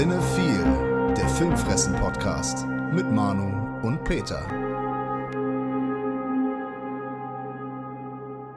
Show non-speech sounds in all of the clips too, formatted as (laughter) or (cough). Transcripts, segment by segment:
Cinephile, der Filmfressen-Podcast mit Manu und Peter.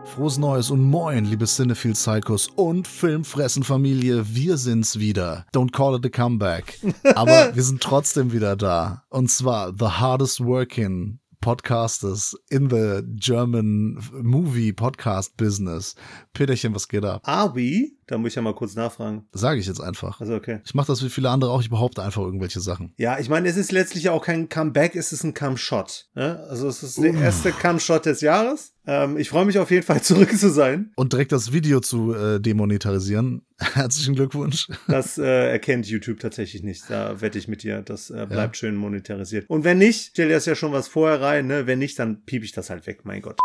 Frohes Neues und Moin, liebe Cinephile Psychos und Filmfressen-Familie. Wir sind's wieder. Don't call it a comeback. (laughs) Aber wir sind trotzdem wieder da. Und zwar The Hardest Working Podcasters in the German Movie Podcast Business. Peterchen, was geht ab? Are we? Da muss ich ja mal kurz nachfragen. Sage ich jetzt einfach. Also okay. Ich mache das wie viele andere auch. Ich behaupte einfach irgendwelche Sachen. Ja, ich meine, es ist letztlich auch kein Comeback, es ist ein Come-Shot. Ne? Also es ist der erste Come-Shot des Jahres. Ähm, ich freue mich auf jeden Fall (laughs) zurück zu sein. Und direkt das Video zu äh, demonetarisieren. (laughs) Herzlichen Glückwunsch. Das äh, erkennt YouTube tatsächlich nicht. Da wette ich mit dir. Das äh, bleibt ja. schön monetarisiert. Und wenn nicht, stell dir das ja schon was vorher rein. Ne? Wenn nicht, dann piep ich das halt weg. Mein Gott.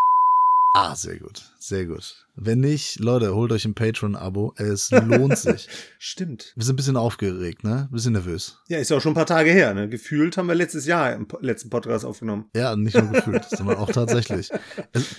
Ah, sehr gut, sehr gut. Wenn nicht, Leute, holt euch ein Patreon-Abo. Es lohnt (laughs) sich. Stimmt. Wir sind ein bisschen aufgeregt, ne? Ein bisschen nervös. Ja, ist ja auch schon ein paar Tage her, ne? Gefühlt haben wir letztes Jahr im letzten Podcast aufgenommen. Ja, nicht nur (laughs) gefühlt, sondern auch tatsächlich.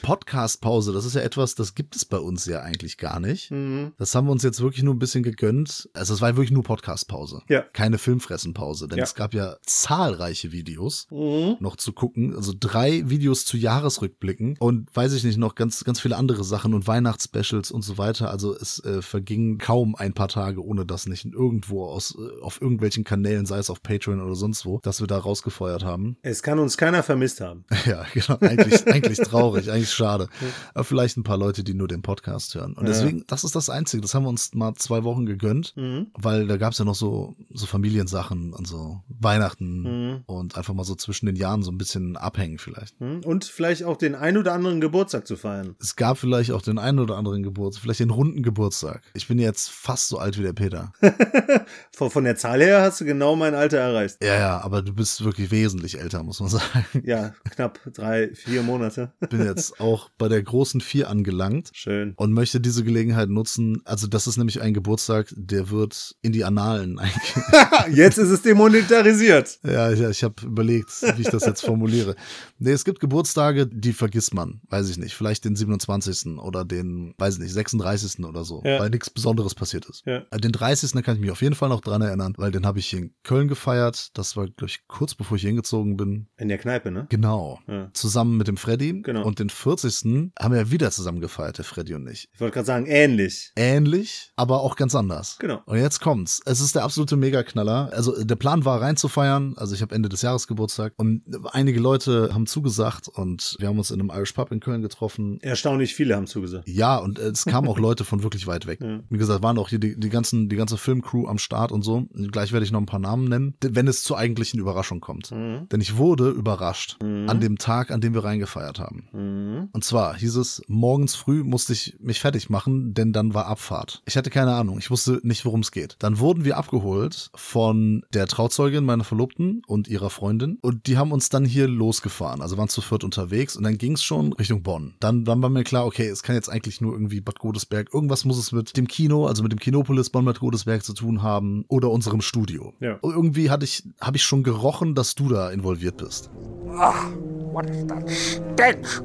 Podcast-Pause, das ist ja etwas, das gibt es bei uns ja eigentlich gar nicht. Mhm. Das haben wir uns jetzt wirklich nur ein bisschen gegönnt. Also es war wirklich nur Podcast-Pause. Ja. Keine Filmfressen-Pause. Denn ja. es gab ja zahlreiche Videos mhm. noch zu gucken. Also drei Videos zu Jahresrückblicken und weiß ich nicht, noch ganz, ganz viele andere Sachen und Weihnachten Weihnachtsspecials und so weiter. Also es äh, vergingen kaum ein paar Tage, ohne dass nicht irgendwo aus, äh, auf irgendwelchen Kanälen, sei es auf Patreon oder sonst wo, dass wir da rausgefeuert haben. Es kann uns keiner vermisst haben. (laughs) ja, genau. Eigentlich, (laughs) eigentlich traurig, eigentlich schade. Aber vielleicht ein paar Leute, die nur den Podcast hören. Und deswegen, das ist das Einzige. Das haben wir uns mal zwei Wochen gegönnt, mhm. weil da gab es ja noch so, so Familiensachen und so Weihnachten mhm. und einfach mal so zwischen den Jahren so ein bisschen abhängen vielleicht. Mhm. Und vielleicht auch den ein oder anderen Geburtstag zu feiern. Es gab vielleicht auch den einen oder anderen Geburtstag, vielleicht den runden Geburtstag. Ich bin jetzt fast so alt wie der Peter. (laughs) von, von der Zahl her hast du genau mein Alter erreicht. Ja, ja, aber du bist wirklich wesentlich älter, muss man (laughs) sagen. Ja, knapp drei, vier Monate. bin jetzt (laughs) auch bei der großen Vier angelangt. Schön. Und möchte diese Gelegenheit nutzen. Also, das ist nämlich ein Geburtstag, der wird in die Annalen eingehen. jetzt ist es demonetarisiert. Ja, ja ich habe überlegt, wie ich das jetzt formuliere. Nee, es gibt Geburtstage, die vergisst man. Weiß ich nicht. Vielleicht den 27. oder den weiß ich nicht, 36. oder so, ja. weil nichts Besonderes passiert ist. Ja. Äh, den 30. kann ich mich auf jeden Fall noch dran erinnern, weil den habe ich in Köln gefeiert. Das war, glaube ich, kurz bevor ich hingezogen bin. In der Kneipe, ne? Genau. Ja. Zusammen mit dem Freddy. Genau. Und den 40. haben wir wieder zusammen gefeiert, der Freddy und ich. Ich wollte gerade sagen, ähnlich. Ähnlich, aber auch ganz anders. Genau. Und jetzt kommt's. Es ist der absolute Megaknaller. Also der Plan war reinzufeiern. Also ich habe Ende des Jahres Geburtstag und einige Leute haben zugesagt und wir haben uns in einem Irish Pub in Köln getroffen. Erstaunlich viele haben zugesagt. Ja, und es kamen auch Leute von wirklich weit weg. (laughs) Ja. Wie gesagt, waren auch hier die, die, ganzen, die ganze Filmcrew am Start und so. Gleich werde ich noch ein paar Namen nennen, wenn es zur eigentlichen Überraschung kommt. Mhm. Denn ich wurde überrascht mhm. an dem Tag, an dem wir reingefeiert haben. Mhm. Und zwar hieß es, morgens früh musste ich mich fertig machen, denn dann war Abfahrt. Ich hatte keine Ahnung, ich wusste nicht, worum es geht. Dann wurden wir abgeholt von der Trauzeugin meiner Verlobten und ihrer Freundin und die haben uns dann hier losgefahren. Also waren zu viert unterwegs und dann ging es schon Richtung Bonn. Dann, dann war mir klar, okay, es kann jetzt eigentlich nur irgendwie Bad Godesberg. Irgendwas muss es mit dem Kino, also mit dem Kinopolis Bonn Bad Godesberg zu tun haben oder unserem Studio. Ja. Und irgendwie hatte ich, habe ich schon gerochen, dass du da involviert bist. Ach, what is that stench?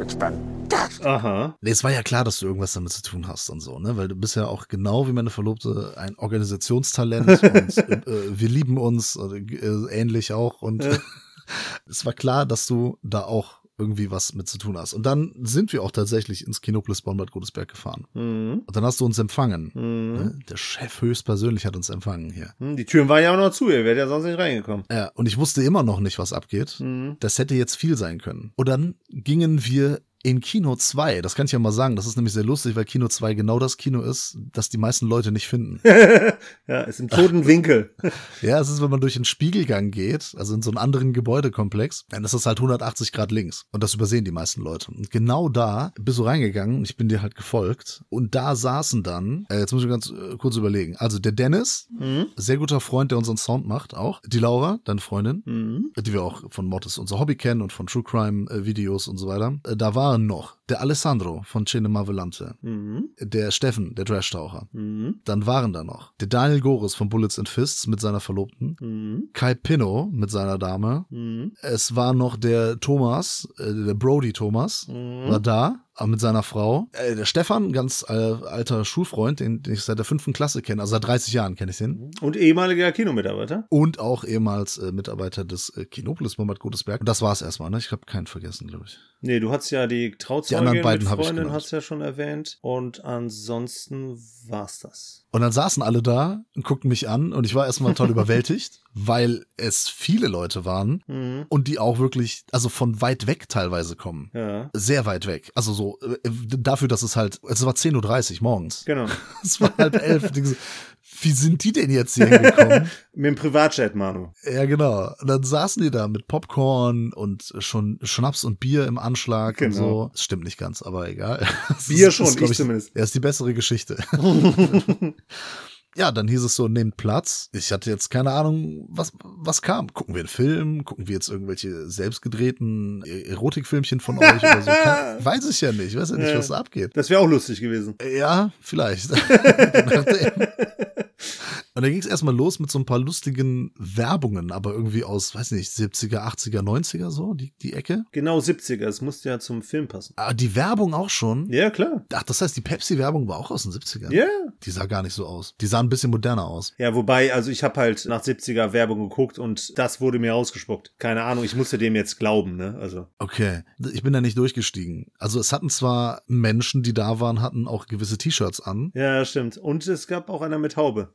It's Aha. Nee, es war ja klar, dass du irgendwas damit zu tun hast und so, ne? Weil du bist ja auch genau wie meine Verlobte ein Organisationstalent (laughs) und äh, wir lieben uns, äh, ähnlich auch und (laughs) es war klar, dass du da auch irgendwie was mit zu tun hast. Und dann sind wir auch tatsächlich ins Kinopolis Bonn-Bad Godesberg gefahren. Mhm. Und dann hast du uns empfangen. Mhm. Ne? Der Chef höchstpersönlich hat uns empfangen hier. Mhm, die Türen waren ja auch noch zu, ihr wärt ja sonst nicht reingekommen. Ja, und ich wusste immer noch nicht, was abgeht. Mhm. Das hätte jetzt viel sein können. Und dann gingen wir in Kino 2, das kann ich ja mal sagen, das ist nämlich sehr lustig, weil Kino 2 genau das Kino ist, das die meisten Leute nicht finden. (laughs) ja, ist im toten (laughs) Winkel. ja, es ist, wenn man durch den Spiegelgang geht, also in so einen anderen Gebäudekomplex, dann ist das halt 180 Grad links. Und das übersehen die meisten Leute. Und genau da bist du reingegangen, ich bin dir halt gefolgt, und da saßen dann, äh, jetzt muss ich ganz äh, kurz überlegen, also der Dennis, mhm. sehr guter Freund, der unseren Sound macht, auch, die Laura, deine Freundin, mhm. die wir auch von Mortis unser Hobby kennen und von True Crime äh, Videos und so weiter. Äh, da war waren noch der Alessandro von Cinema Volante, mhm. der Steffen, der Trash-Taucher. Mhm. Dann waren da noch der Daniel Goris von Bullets and Fists mit seiner Verlobten, mhm. Kai Pinno mit seiner Dame. Mhm. Es war noch der Thomas, äh, der Brody Thomas, mhm. war da mit seiner Frau. Äh, der Stefan, ganz äh, alter Schulfreund, den, den ich seit der fünften Klasse kenne, also seit 30 Jahren kenne ich den. Und ehemaliger Kinomitarbeiter. Und auch ehemals äh, Mitarbeiter des äh, Kinopolis Mohammed Godesberg. Und das war es erstmal, ne? Ich habe keinen vergessen, glaube ich. Nee, du hast ja die Trauzeugin Die anderen beiden mit ich Freundin, genannt. hast ja schon erwähnt. Und ansonsten war's das. Und dann saßen alle da und guckten mich an und ich war erstmal total (laughs) überwältigt, weil es viele Leute waren Mhm. und die auch wirklich, also von weit weg teilweise kommen. Ja, Sehr weit weg. Also so, äh, dafür, dass es halt, es war 10.30 Uhr morgens. genau. (laughs) Es war halb elf. (laughs) Und ich Wie sind die denn jetzt hier hingekommen? (laughs) Mit dem Privatjet, Manu. ja, genau. Und dann saßen die da mit Popcorn und schon Schnaps und Bier im Anschlag und Genau. so. Das stimmt nicht ganz, aber egal. (laughs) Das Bier ist- schon, ist, glaub ich zumindest. Ja, ist die bessere Geschichte. (laughs) Ja, dann hieß es so, nehmt Platz. Ich hatte jetzt keine Ahnung, was, was kam. Gucken wir einen Film? Gucken wir jetzt irgendwelche selbstgedrehten E- Erotikfilmchen von euch oder so? Kann, weiß ich ja nicht. Ich weiß ja nicht, was da abgeht. Das wäre auch lustig gewesen. Ja, vielleicht. Und dann ging es erstmal los mit so ein paar lustigen Werbungen, aber irgendwie aus, weiß nicht, 70er, 80er, 90er so, die, die Ecke. Genau 70er, es musste ja zum Film passen. Ah, die Werbung auch schon. Ja, klar. Ach, das heißt, die Pepsi-Werbung war auch aus den 70ern. Ja. Die sah gar nicht so aus. Die sah ein bisschen moderner aus. Ja, wobei, also ich habe halt nach 70er Werbung geguckt und das wurde mir ausgespuckt. Keine Ahnung, ich musste dem jetzt glauben, ne? Also. Okay, ich bin da nicht durchgestiegen. Also es hatten zwar Menschen, die da waren, hatten auch gewisse T-Shirts an. Ja, stimmt. Und es gab auch einer mit Haube.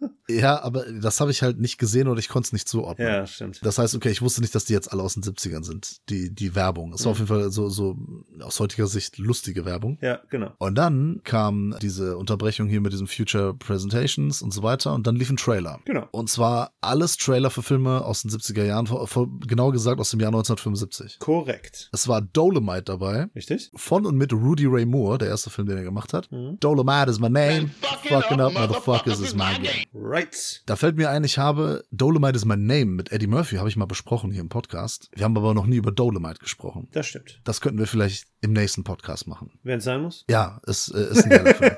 Ja, aber das habe ich halt nicht gesehen oder ich konnte es nicht zuordnen. Ja, stimmt. Das heißt, okay, ich wusste nicht, dass die jetzt alle aus den 70ern sind, die, die Werbung. Es war Mhm. auf jeden Fall so, so aus heutiger Sicht lustige Werbung. Ja, genau. Und dann kam diese Unterbrechung hier mit diesen Future Presentations und so weiter und dann lief ein Trailer. Genau. Und zwar alles Trailer für Filme aus den 70er Jahren, vor- vor- genauer gesagt aus dem Jahr 1975. Korrekt. Es war Dolomite dabei, Richtig? von und mit Rudy Ray Moore, der erste Film, den er gemacht hat. Mhm. Dolomite is my name, fucking up motherfuckers is my game. Right. Da fällt mir ein, ich habe Dolomite is my name mit Eddie Murphy, habe ich mal besprochen hier im Podcast. Wir haben aber noch nie über Dolomite gesprochen. Das stimmt. Das könnten wir vielleicht im nächsten Podcast machen. Wenn es sein muss. Ja, es äh, ist ein geiler (laughs) Film.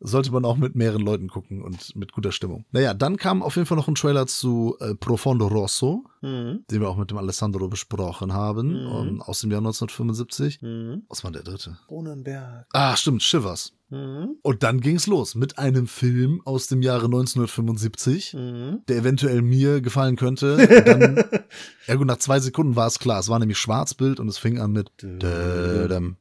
Sollte man auch mit mehreren Leuten gucken und mit guter Stimmung. Naja, dann kam auf jeden Fall noch ein Trailer zu äh, Profondo Rosso, Mhm. den wir auch mit dem Alessandro besprochen haben, Mhm. um, aus dem Jahr 1975. Mhm. Was war der dritte? Cronenberg. Ah, stimmt, Shivers. Mhm. Und dann ging's los mit einem Film aus dem Jahre 1975, Mhm. der eventuell mir gefallen könnte. (laughs) Und dann, ja gut, nach zwei Sekunden war es klar. Es war nämlich Schwarzbild und es fing an mit Dödem,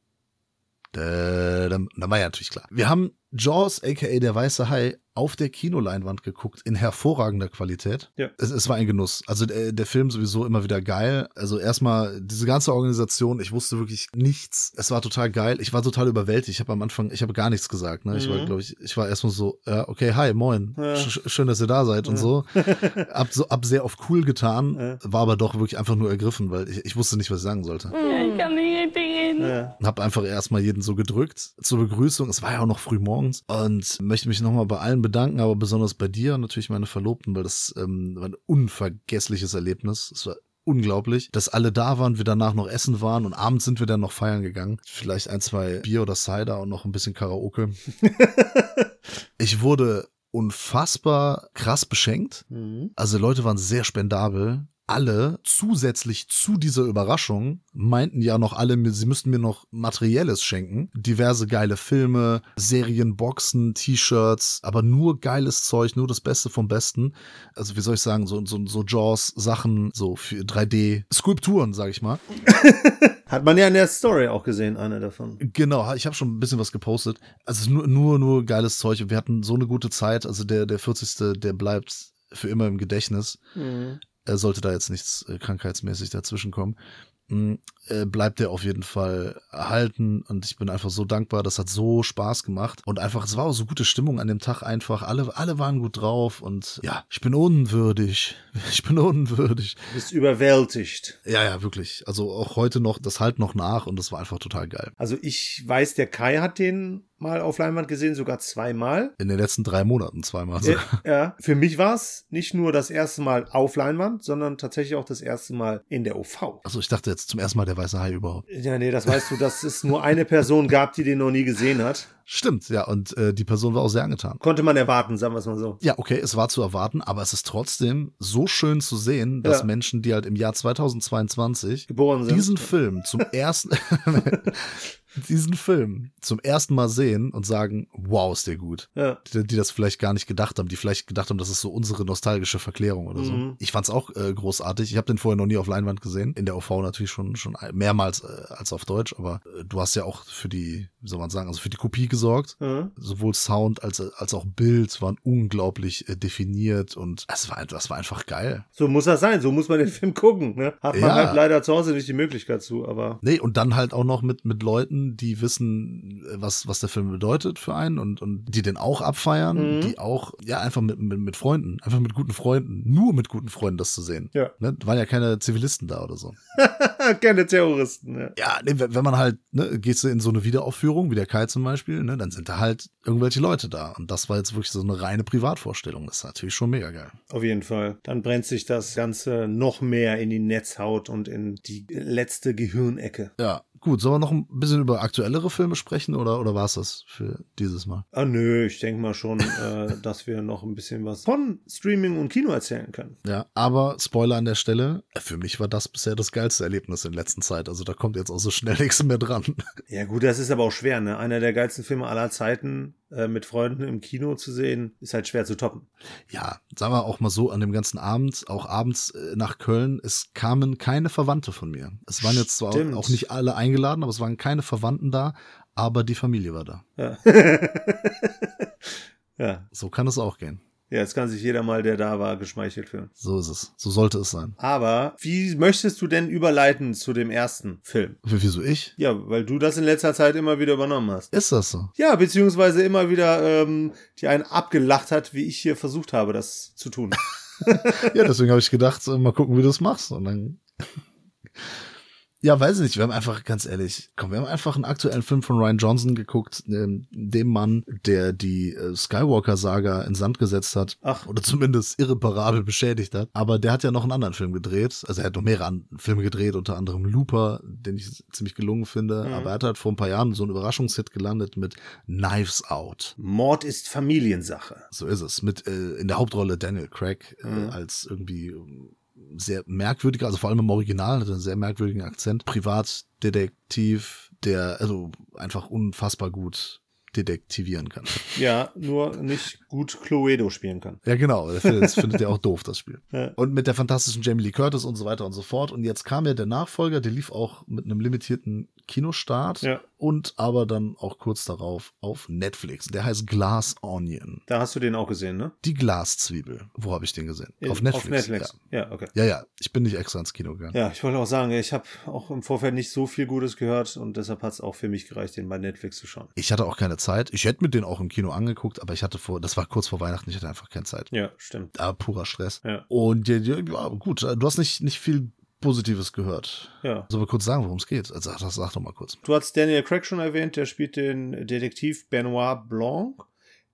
Dödem. Da war ja natürlich klar. Wir haben Jaws, aka der weiße Hai, auf der Kinoleinwand geguckt, in hervorragender Qualität. Ja. Es, es war ein Genuss. Also der, der Film sowieso immer wieder geil. Also erstmal diese ganze Organisation, ich wusste wirklich nichts. Es war total geil. Ich war total überwältigt. Ich habe am Anfang, ich habe gar nichts gesagt. Ne? Ich war, Mhm. glaube ich, ich war erstmal so, ja, okay, hi, moin. Ja. Sch schön, dass ihr da seid und Ja. so. (laughs) Hab so, hab sehr auf cool getan, Ja. war aber doch wirklich einfach nur ergriffen, weil ich, ich wusste nicht, was ich sagen sollte. Ich kann nicht reden. Ja. Hab einfach erstmal jeden so gedrückt zur Begrüßung. Es war ja auch noch früh morgens und möchte mich nochmal bei allen bedanken, aber besonders bei dir und natürlich meine Verlobten, weil das ähm, war ein unvergessliches Erlebnis. Es war unglaublich, dass alle da waren, wir danach noch essen waren und abends sind wir dann noch feiern gegangen. Vielleicht ein, zwei Bier oder Cider und noch ein bisschen Karaoke. (laughs) ich wurde unfassbar krass beschenkt. Mhm. Also Leute waren sehr spendabel. Alle zusätzlich zu dieser Überraschung meinten ja noch alle, sie müssten mir noch Materielles schenken. Diverse geile Filme, Serien, Boxen, T-Shirts, aber nur geiles Zeug, nur das Beste vom Besten. Also wie soll ich sagen, so, so, so Jaws, Sachen, so für 3D, Skulpturen, sag ich mal. (laughs) Hat man ja in der Story auch gesehen, eine davon. Genau, ich habe schon ein bisschen was gepostet. Also es ist nur, nur, nur geiles Zeug. Wir hatten so eine gute Zeit. Also der, der 40. der bleibt für immer im Gedächtnis. Mhm. Er sollte da jetzt nichts äh, krankheitsmäßig dazwischen kommen. Mm, äh, bleibt er auf jeden Fall erhalten und ich bin einfach so dankbar. Das hat so Spaß gemacht und einfach, es war auch so gute Stimmung an dem Tag einfach. Alle, alle waren gut drauf und ja, ich bin unwürdig. (laughs) Ich bin unwürdig. Du bist überwältigt. Ja, ja, wirklich. Also auch heute noch, das halt noch nach und das war einfach total geil. Also ich weiß, der Kai hat den mal auf Leinwand gesehen, sogar zweimal. In den letzten drei Monaten zweimal. Äh, ja, für mich war es nicht nur das erste Mal auf Leinwand, sondern tatsächlich auch das erste Mal in der OV. Also ich dachte jetzt zum ersten Mal der weiße Hai überhaupt. Ja, nee, das weißt du, dass es nur eine Person gab, die den noch nie gesehen hat. Stimmt, ja, und äh, die Person war auch sehr angetan. Konnte man erwarten, sagen wir es mal so. Ja, okay, es war zu erwarten, aber es ist trotzdem so schön zu sehen, dass Ja. Menschen, die halt im Jahr 2022 Geboren sind. diesen Film zum ersten (laughs) (laughs) diesen Film zum ersten Mal sehen und sagen, wow, ist der gut. Ja. Die, die das vielleicht gar nicht gedacht haben, die vielleicht gedacht haben, das ist so unsere nostalgische Verklärung oder so. Mhm. Ich fand's auch äh, großartig. Ich habe den vorher noch nie auf Leinwand gesehen. In der OV natürlich schon schon mehrmals äh, als auf Deutsch, aber äh, du hast ja auch für die, wie soll man sagen, also für die Kopie gesorgt. Mhm. Sowohl Sound als als auch Bild waren unglaublich äh, definiert und es war das war einfach geil. So muss das sein, so muss man den (laughs) Film gucken. Ne? Hat man Ja. halt leider zu Hause nicht die Möglichkeit zu, aber Nee, und dann halt auch noch mit, mit Leuten, die wissen, äh, was, was der Film bedeutet für einen und, und die den auch abfeiern, Mhm. die auch, ja, einfach mit, mit, mit Freunden, einfach mit guten Freunden, nur mit guten Freunden das zu sehen. Ja. Ne? Waren ja keine Zivilisten da oder so. (laughs) keine Terroristen. Ja. Ja, nee, wenn wenn man halt, ne, gehst du in so eine Wiederaufführung, wie der Kai zum Beispiel, ne, dann sind da halt irgendwelche Leute da. Und das war jetzt wirklich so eine reine Privatvorstellung. Das ist natürlich schon mega geil. Auf jeden Fall. Dann brennt sich das Ganze noch mehr in die Netzhaut und in die letzte Gehirnecke. Ja, gut, sollen wir noch ein bisschen über aktuellere Filme sprechen oder, oder war es das für dieses Mal? Ah nö, ich denke mal schon, äh, (laughs) dass wir noch ein bisschen was von Streaming und Kino erzählen können. Ja, aber Spoiler an der Stelle, für mich war das bisher das geilste Erlebnis in letzter Zeit. Also da kommt jetzt auch so schnell (laughs) nichts mehr dran. Ja gut, das ist aber auch schwer, ne? Einer der geilsten Filme aller Zeiten äh, mit Freunden im Kino zu sehen, ist halt schwer zu toppen. Ja, sagen wir auch mal so, an dem ganzen Abend, auch abends äh, nach Köln, es kamen keine Verwandte von mir. Es waren jetzt zwar Stimmt. auch nicht alle eingeladen, aber es waren keine Verwandten da, aber die Familie war da. Ja. (laughs) ja. So kann es auch gehen. Ja, jetzt kann sich jeder mal, der da war, geschmeichelt fühlen. So ist es. So sollte es sein. Aber wie möchtest du denn überleiten zu dem ersten Film? Wieso ich? Ja, weil du das in letzter Zeit immer wieder übernommen hast. Ist das so? Ja, beziehungsweise immer wieder ähm, die einen abgelacht hat, wie ich hier versucht habe, das zu tun. (laughs) Ja, deswegen habe ich gedacht, mal gucken, wie du es machst. Und dann. Ja, weiß ich nicht. Wir haben einfach, ganz ehrlich, komm, wir haben einfach einen aktuellen Film von Ryan Johnson geguckt, ähm, dem Mann, der die äh, Skywalker-Saga in Sand gesetzt hat. Ach. Oder zumindest irreparabel beschädigt hat. Aber der hat ja noch einen anderen Film gedreht. Also er hat noch mehrere Filme gedreht, unter anderem Looper, den ich ziemlich gelungen finde. Mhm. Aber er hat halt vor ein paar Jahren so einen Überraschungshit gelandet mit Knives Out. Mord ist Familiensache. So ist es. Mit äh, in der Hauptrolle Daniel Craig äh, Mhm. als irgendwie sehr merkwürdiger, also vor allem im Original, hat er einen sehr merkwürdigen Akzent. Privatdetektiv, der also einfach unfassbar gut detektivieren kann. Ja, nur nicht gut Cluedo spielen kann. Ja, genau. Das findet, er auch doof, das Spiel. (laughs) Ja. Und mit der fantastischen Jamie Lee Curtis und so weiter und so fort. Und jetzt kam ja der Nachfolger, der lief auch mit einem limitierten Kinostart Ja. und aber dann auch kurz darauf auf Netflix. Der heißt Glass Onion. Da hast du den auch gesehen, ne? Die Glaszwiebel. Wo habe ich den gesehen? In- auf Netflix. Auf Netflix. Ja, okay. Ja, ja. Ich bin nicht extra ins Kino gegangen. Ja, ich wollte auch sagen, ich habe auch im Vorfeld nicht so viel Gutes gehört und deshalb hat es auch für mich gereicht, den bei Netflix zu schauen. Ich hatte auch keine Zeit. Ich hätte mir den auch im Kino angeguckt, aber ich hatte vor, das war kurz vor Weihnachten, ich hatte einfach keine Zeit. Ja, stimmt. Da purer Stress. Ja. Und ja, ja, gut, du hast nicht, nicht viel Positives gehört. Ja. Sollen wir kurz sagen, worum es geht? Also, sag, sag doch mal kurz. Du hast Daniel Craig schon erwähnt, der spielt den Detektiv Benoit Blanc.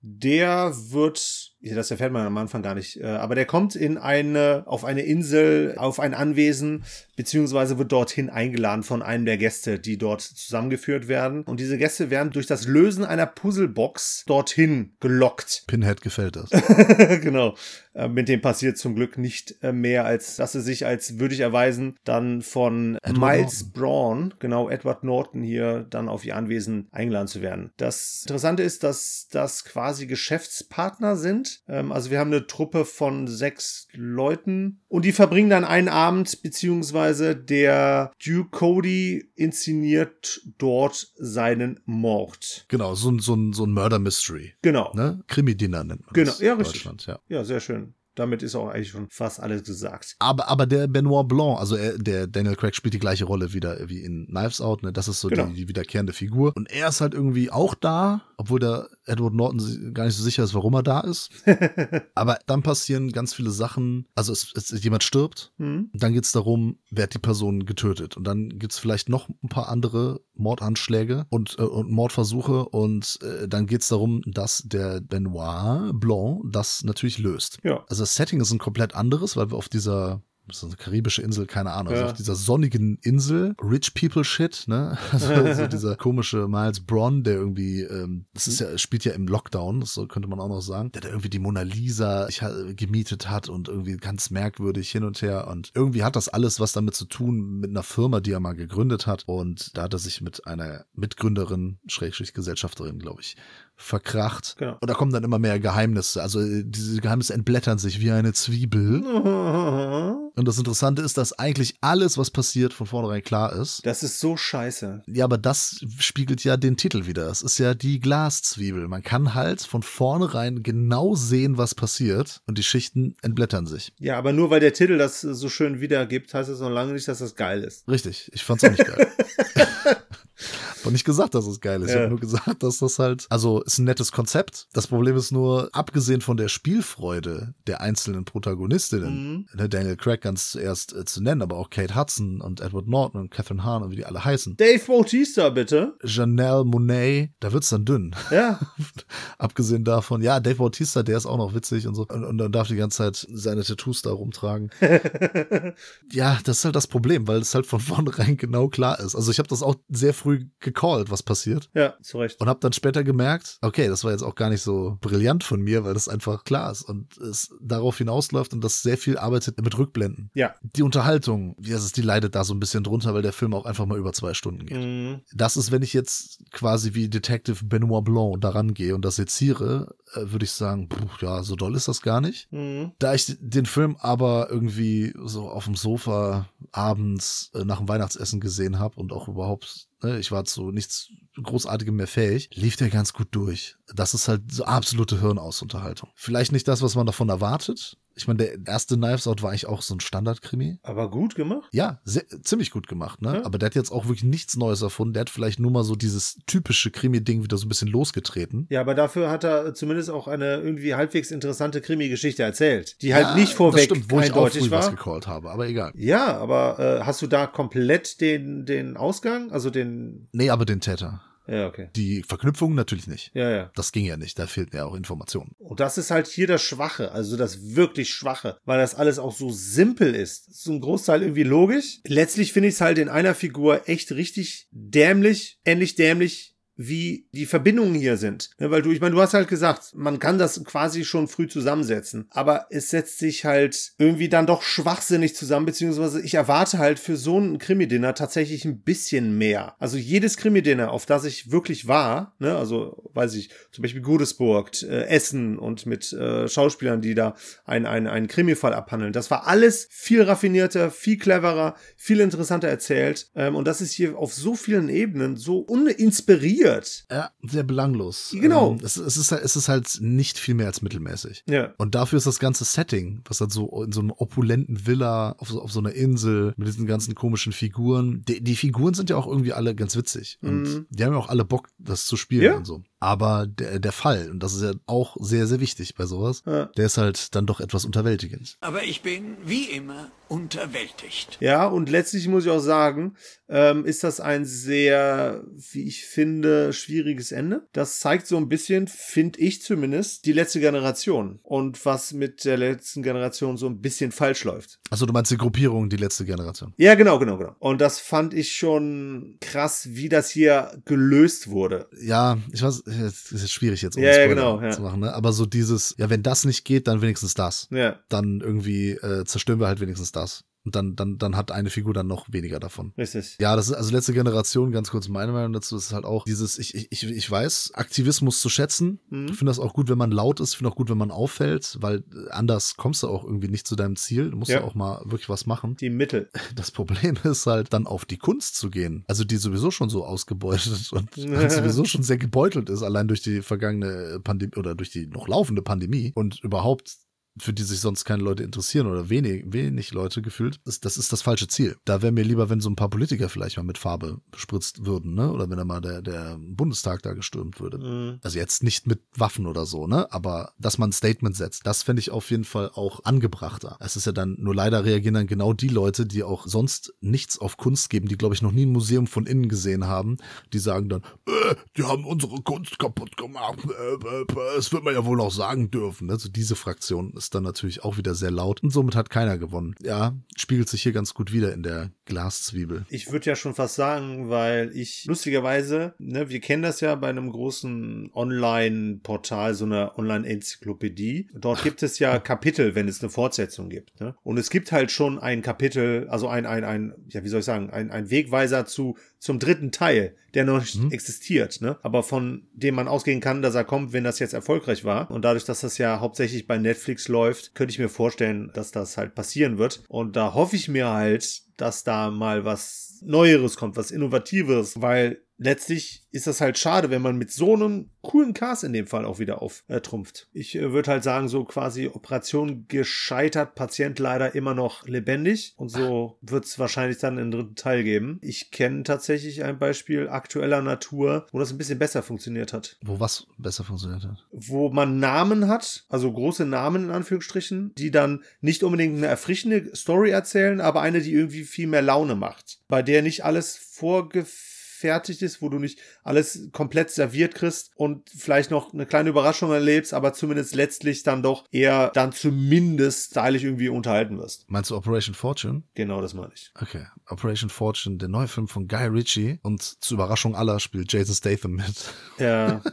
Der wird, das erfährt man am Anfang gar nicht, äh, aber der kommt in eine, auf eine Insel, auf ein Anwesen, beziehungsweise wird dorthin eingeladen von einem der Gäste, die dort zusammengeführt werden. Und diese Gäste werden durch das Lösen einer Puzzlebox dorthin gelockt. Pinhead gefällt das. (laughs) genau. Äh, Mit dem passiert zum Glück nicht äh, mehr, als dass sie sich als würdig erweisen, dann von Edward Miles Braun, genau Edward Norton hier, dann auf ihr Anwesen eingeladen zu werden. Das Interessante ist, dass das quasi Geschäftspartner sind. Ähm, Also wir haben eine Truppe von sechs Leuten und die verbringen dann einen Abend, beziehungsweise der Duke Cody inszeniert dort seinen Mord. genau, so, ein- so, ein- so ein Murder Mystery. Genau. Ne? Krimi-Dinner nennt man Genau, das ja, in richtig. Deutschland, ja. Ja, sehr schön. Damit ist auch eigentlich schon fast alles gesagt. Aber, aber der Benoit Blanc, also er, der Daniel Craig spielt die gleiche Rolle wieder wie in Knives Out, ne? Das ist so Genau. die, die wiederkehrende Figur. Und er ist halt irgendwie auch da, obwohl der Edward Norton gar nicht so sicher ist, warum er da ist. (laughs) aber dann passieren ganz viele Sachen. Also es, es jemand stirbt, Hm? dann geht's darum, hat die Person getötet. Und dann gibt's vielleicht noch ein paar andere Mordanschläge und, äh, und Mordversuche. Und äh, dann geht's darum, dass der Benoit Blanc das natürlich löst. Ja. Also das Setting ist ein komplett anderes, weil wir auf dieser so eine karibische Insel, keine Ahnung. Ja. Also auf dieser sonnigen Insel, Rich People Shit, ne? (laughs) Also (laughs) so dieser komische Miles Braun, der irgendwie, ähm, das ist ja, spielt ja im Lockdown, so könnte man auch noch sagen, der da irgendwie die Mona Lisa ich, ha- gemietet hat und irgendwie ganz merkwürdig hin und her. Und irgendwie hat das alles was damit zu tun mit einer Firma, die er mal gegründet hat. Und da hat er sich mit einer Mitgründerin, Schrägstrich Gesellschafterin, glaube ich, verkracht. Genau. Und da kommen dann immer mehr Geheimnisse. Also äh, diese Geheimnisse entblättern sich wie eine Zwiebel. (laughs) Und das Interessante ist, dass eigentlich alles, was passiert, von vornherein klar ist. Das ist so scheiße. Ja, aber das spiegelt ja den Titel wieder. Es ist ja die Glaszwiebel. Man kann halt von vornherein genau sehen, was passiert und die Schichten entblättern sich. Ja, aber nur weil der Titel das so schön wiedergibt, heißt das noch lange nicht, dass das geil ist. Richtig, ich fand's auch nicht geil. (laughs) (laughs) Und nicht gesagt, dass es geil ist. Ich Ja. habe nur gesagt, dass das halt, also ist ein nettes Konzept. Das Problem ist nur, abgesehen von der Spielfreude der einzelnen Protagonistinnen, ne, Daniel Craig ganz zuerst äh, zu nennen, aber auch Kate Hudson und Edward Norton und Catherine Hahn und wie die alle heißen. Dave Bautista, bitte. Janelle Monet, da wird's dann dünn. Ja. (laughs) Abgesehen davon, ja, Dave Bautista, der ist auch noch witzig und so. Und, und dann darf die ganze Zeit seine Tattoos da rumtragen. (laughs) ja, das ist halt das Problem, weil es halt von vornherein genau klar ist. Also ich habe das auch sehr früh gecallt, was passiert. ja, zu Recht. Und habe dann später gemerkt, okay, das war jetzt auch gar nicht so brillant von mir, weil das einfach klar ist und es darauf hinausläuft und das sehr viel arbeitet mit Rückblenden. Ja. Die Unterhaltung, wie ist, die leidet da so ein bisschen drunter, weil der Film auch einfach mal über zwei Stunden geht. Mhm. Das ist, wenn ich jetzt quasi wie Detective Benoit Blanc daran gehe und das seziere, äh, würde ich sagen, puh, ja, so doll ist das gar nicht. Mhm. Da ich den Film aber irgendwie so auf dem Sofa abends äh, nach dem Weihnachtsessen gesehen habe und auch überhaupt, ich war zu nichts Großartigem mehr fähig, lief der ganz gut durch. Das ist halt so absolute Hirnausunterhaltung. Vielleicht nicht das, was man davon erwartet. Ich meine, der erste Knives Out war eigentlich auch so ein Standardkrimi. Aber gut gemacht. Ja, sehr, ziemlich gut gemacht, ne? Ja. Aber der hat jetzt auch wirklich nichts Neues erfunden. Der hat vielleicht nur mal so dieses typische Krimi-Ding wieder so ein bisschen losgetreten. Ja, aber dafür hat er zumindest auch eine irgendwie halbwegs interessante Krimi-Geschichte erzählt, die halt Ja, nicht vorweg stimmt, wo ich auch früh was war. gecallt habe, aber egal. Ja, aber äh, hast du da komplett den, den Ausgang? Also den. Nee, aber den Täter. Ja, okay. Die Verknüpfung natürlich nicht. Ja, ja. Das ging ja nicht, da fehlten ja auch Informationen. Und das ist halt hier das Schwache, also das wirklich Schwache, weil das alles auch so simpel ist. Zum Großteil irgendwie logisch. Letztlich finde ich es halt in einer Figur echt richtig dämlich, ähnlich dämlich wie die Verbindungen hier sind. Ne, weil du, ich meine, du hast halt gesagt, man kann das quasi schon früh zusammensetzen, aber es setzt sich halt irgendwie dann doch schwachsinnig zusammen, beziehungsweise ich erwarte halt für so ein Krimi-Dinner tatsächlich ein bisschen mehr. Also jedes Krimi-Dinner, auf das ich wirklich war, ne, also weiß ich, zum Beispiel Godesburg, äh, Essen und mit äh, Schauspielern, die da einen, einen, einen Krimi-Fall abhandeln, das war alles viel raffinierter, viel cleverer, viel interessanter erzählt ähm, und das ist hier auf so vielen Ebenen so uninspiriert. Ja, sehr belanglos. Genau. Ähm, es, es, ist, halt- es ist halt nicht viel mehr als mittelmäßig. Ja. Und dafür ist das ganze Setting, was dann so in so einem opulenten Villa auf so, auf so einer Insel mit diesen ganzen komischen Figuren. Die, die Figuren sind ja auch irgendwie alle ganz witzig. Und Mhm. die haben ja auch alle Bock, das zu spielen Ja. und so. Aber der, der Fall, und das ist ja auch sehr, sehr wichtig bei sowas, Ja. der ist halt dann doch etwas unterwältigend. Aber ich bin, wie immer, unterwältigt. Ja, und letztlich muss ich auch sagen, ähm, ist das ein sehr, wie ich finde, schwieriges Ende. Das zeigt so ein bisschen, finde ich zumindest, die letzte Generation und was mit der letzten Generation so ein bisschen falsch läuft. Also du meinst die Gruppierung, die letzte Generation. Ja, genau, genau, genau. Und das fand ich schon krass, wie das hier gelöst wurde. Ja, ich weiß, es ist schwierig jetzt, um Ja, ja, genau, ja. zu machen, ne? Aber so dieses, ja, wenn das nicht geht, dann wenigstens das. Ja, Dann irgendwie äh, zerstören wir halt wenigstens das. Und dann, dann, dann hat eine Figur dann noch weniger davon. richtig. Ja, das ist also letzte Generation, ganz kurz meine Meinung dazu, ist halt auch dieses, ich, ich, ich, weiß, Aktivismus zu schätzen. Mhm. Ich finde das auch gut, wenn man laut ist, ich finde auch gut, wenn man auffällt, weil anders kommst du auch irgendwie nicht zu deinem Ziel. Du musst ja, auch mal wirklich was machen. Die Mittel. (laughs) Das Problem (laughs) ist halt, dann auf die Kunst zu gehen. Also die sowieso schon so ausgebeutet (laughs) und, und sowieso schon sehr gebeutelt ist, allein durch die vergangene Pandemie oder durch die noch laufende Pandemie und überhaupt für die sich sonst keine Leute interessieren oder wenig, wenig Leute gefühlt, das, das ist das falsche Ziel. Da wäre mir lieber, wenn so ein paar Politiker vielleicht mal mit Farbe bespritzt würden, ne? Oder wenn da mal der, der Bundestag da gestürmt würde. Mhm. Also jetzt nicht mit Waffen oder so, ne? Aber dass man ein Statement setzt, das fände ich auf jeden Fall auch angebrachter. Es ist ja dann, nur leider reagieren dann genau die Leute, die auch sonst nichts auf Kunst geben, die, glaube ich, noch nie ein Museum von innen gesehen haben, die sagen dann, äh, die haben unsere Kunst kaputt gemacht, äh, äh, äh, das wird man ja wohl noch sagen dürfen, ne? So diese Fraktion ist ist dann natürlich auch wieder sehr laut und somit hat keiner gewonnen. Ja, spiegelt sich hier ganz gut wieder in der Glaszwiebel. Ich würde ja schon fast sagen, weil ich lustigerweise, ne, wir kennen das ja bei einem großen Online-Portal, so einer Online-Enzyklopädie. Dort gibt es ja (laughs) Kapitel, wenn es eine Fortsetzung gibt. Ne? Und es gibt halt schon ein Kapitel, also ein, ein, ein, ja, wie soll ich sagen, ein, ein Wegweiser zu, zum dritten Teil, der noch nicht mhm. existiert, ne? Aber von dem man ausgehen kann, dass er kommt, wenn das jetzt erfolgreich war. Und dadurch, dass das ja hauptsächlich bei Netflix läuft, könnte ich mir vorstellen, dass das halt passieren wird. Und da hoffe ich mir halt, dass da mal was Neueres kommt, was Innovatives, weil letztlich ist das halt schade, wenn man mit so einem coolen Cast in dem Fall auch wieder auftrumpft. Äh, ich äh, würde halt sagen, so quasi Operation gescheitert, Patient leider immer noch lebendig und so wird es wahrscheinlich dann einen dritten Teil geben. Ich kenne tatsächlich ein Beispiel aktueller Natur, wo das ein bisschen besser funktioniert hat. Wo was besser funktioniert hat? Wo man Namen hat, also große Namen in Anführungsstrichen, die dann nicht unbedingt eine erfrischende Story erzählen, aber eine, die irgendwie viel mehr Laune macht. Bei der nicht alles vorgeführt fertig ist, wo du nicht alles komplett serviert kriegst und vielleicht noch eine kleine Überraschung erlebst, aber zumindest letztlich dann doch eher dann zumindest stylisch irgendwie unterhalten wirst. Meinst du Operation Fortune? Genau, das meine ich. Okay. Operation Fortune, der neue Film von Guy Ritchie und zur Überraschung aller spielt Jason Statham mit. Ja. (laughs)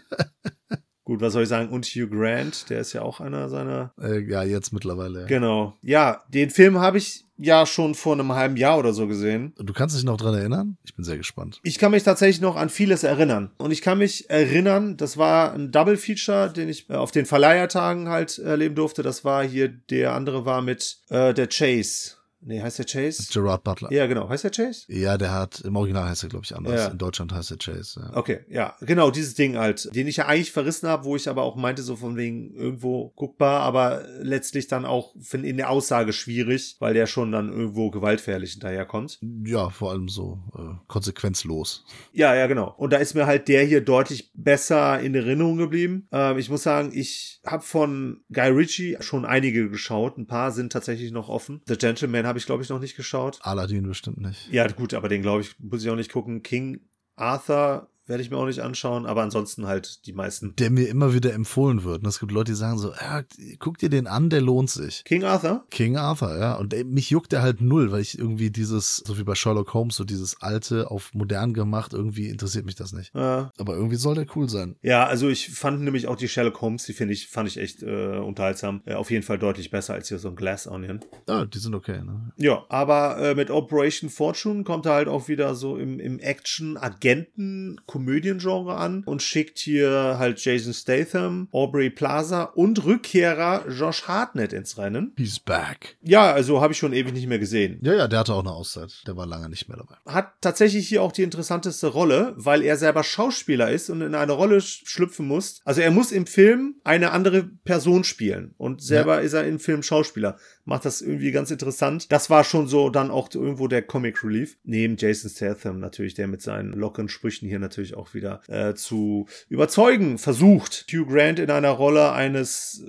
Gut, was soll ich sagen? Und Hugh Grant, der ist ja auch einer seiner. Äh, ja, jetzt mittlerweile. Genau. Ja, den Film habe ich ja schon vor einem halben Jahr oder so gesehen. Du kannst dich noch dran erinnern? Ich bin sehr gespannt. Ich kann mich tatsächlich noch an vieles erinnern. Und ich kann mich erinnern, das war ein Double Feature, den ich äh, auf den Verleihertagen halt erleben durfte. Das war hier, der andere war mit äh, der Chase. Nee, heißt der Chase? Gerard Butler. Ja, genau. Heißt der Chase? Ja, der hat, im Original heißt er, glaube ich, anders. Ja. In Deutschland heißt der Chase. Ja. Okay, ja, genau, dieses Ding halt, den ich ja eigentlich verrissen habe, wo ich aber auch meinte, so von wegen irgendwo guckbar, aber letztlich dann auch in der Aussage schwierig, weil der schon dann irgendwo gewaltfährlich hinterherkommt. Ja, vor allem so äh, konsequenzlos. Ja, ja, genau. Und da ist mir halt der hier deutlich besser in Erinnerung geblieben. Ähm, ich muss sagen, ich habe von Guy Ritchie schon einige geschaut. Ein paar sind tatsächlich noch offen. The Gentleman habe ich, glaube ich, noch nicht geschaut. Aladdin bestimmt nicht. Ja, gut, aber den, glaube ich, muss ich auch nicht gucken. King Arthur werde ich mir auch nicht anschauen, aber ansonsten halt die meisten. Der mir immer wieder empfohlen wird. Und es gibt Leute, die sagen so, ja, guck dir den an, der lohnt sich. King Arthur? King Arthur, ja. Und ey, mich juckt der halt null, weil ich irgendwie dieses, so wie bei Sherlock Holmes, so dieses alte auf modern gemacht, irgendwie interessiert mich das nicht. Ja. Aber irgendwie soll der cool sein. Ja, also ich fand nämlich auch die Sherlock Holmes, die finde ich, fand ich echt äh, unterhaltsam. Äh, auf jeden Fall deutlich besser als hier so ein Glass Onion. Ja, die sind okay, ne? Ja, aber äh, mit Operation Fortune kommt er halt auch wieder so im, im Action-Agenten-Komödien-Genre an und schickt hier halt Jason Statham, Aubrey Plaza und Rückkehrer Josh Hartnett ins Rennen. He's back. Ja, also habe ich schon ewig nicht mehr gesehen. Ja, ja, der hatte auch eine Auszeit. Der war lange nicht mehr dabei. Hat tatsächlich hier auch die interessanteste Rolle, weil er selber Schauspieler ist und in eine Rolle schlüpfen muss. Also er muss im Film eine andere Person spielen und selber ja. ist er im Film Schauspieler macht das irgendwie ganz interessant. Das war schon so dann auch irgendwo der Comic Relief. Neben Jason Statham natürlich, der mit seinen lockeren Sprüchen hier natürlich auch wieder äh, zu überzeugen versucht. Hugh Grant in einer Rolle eines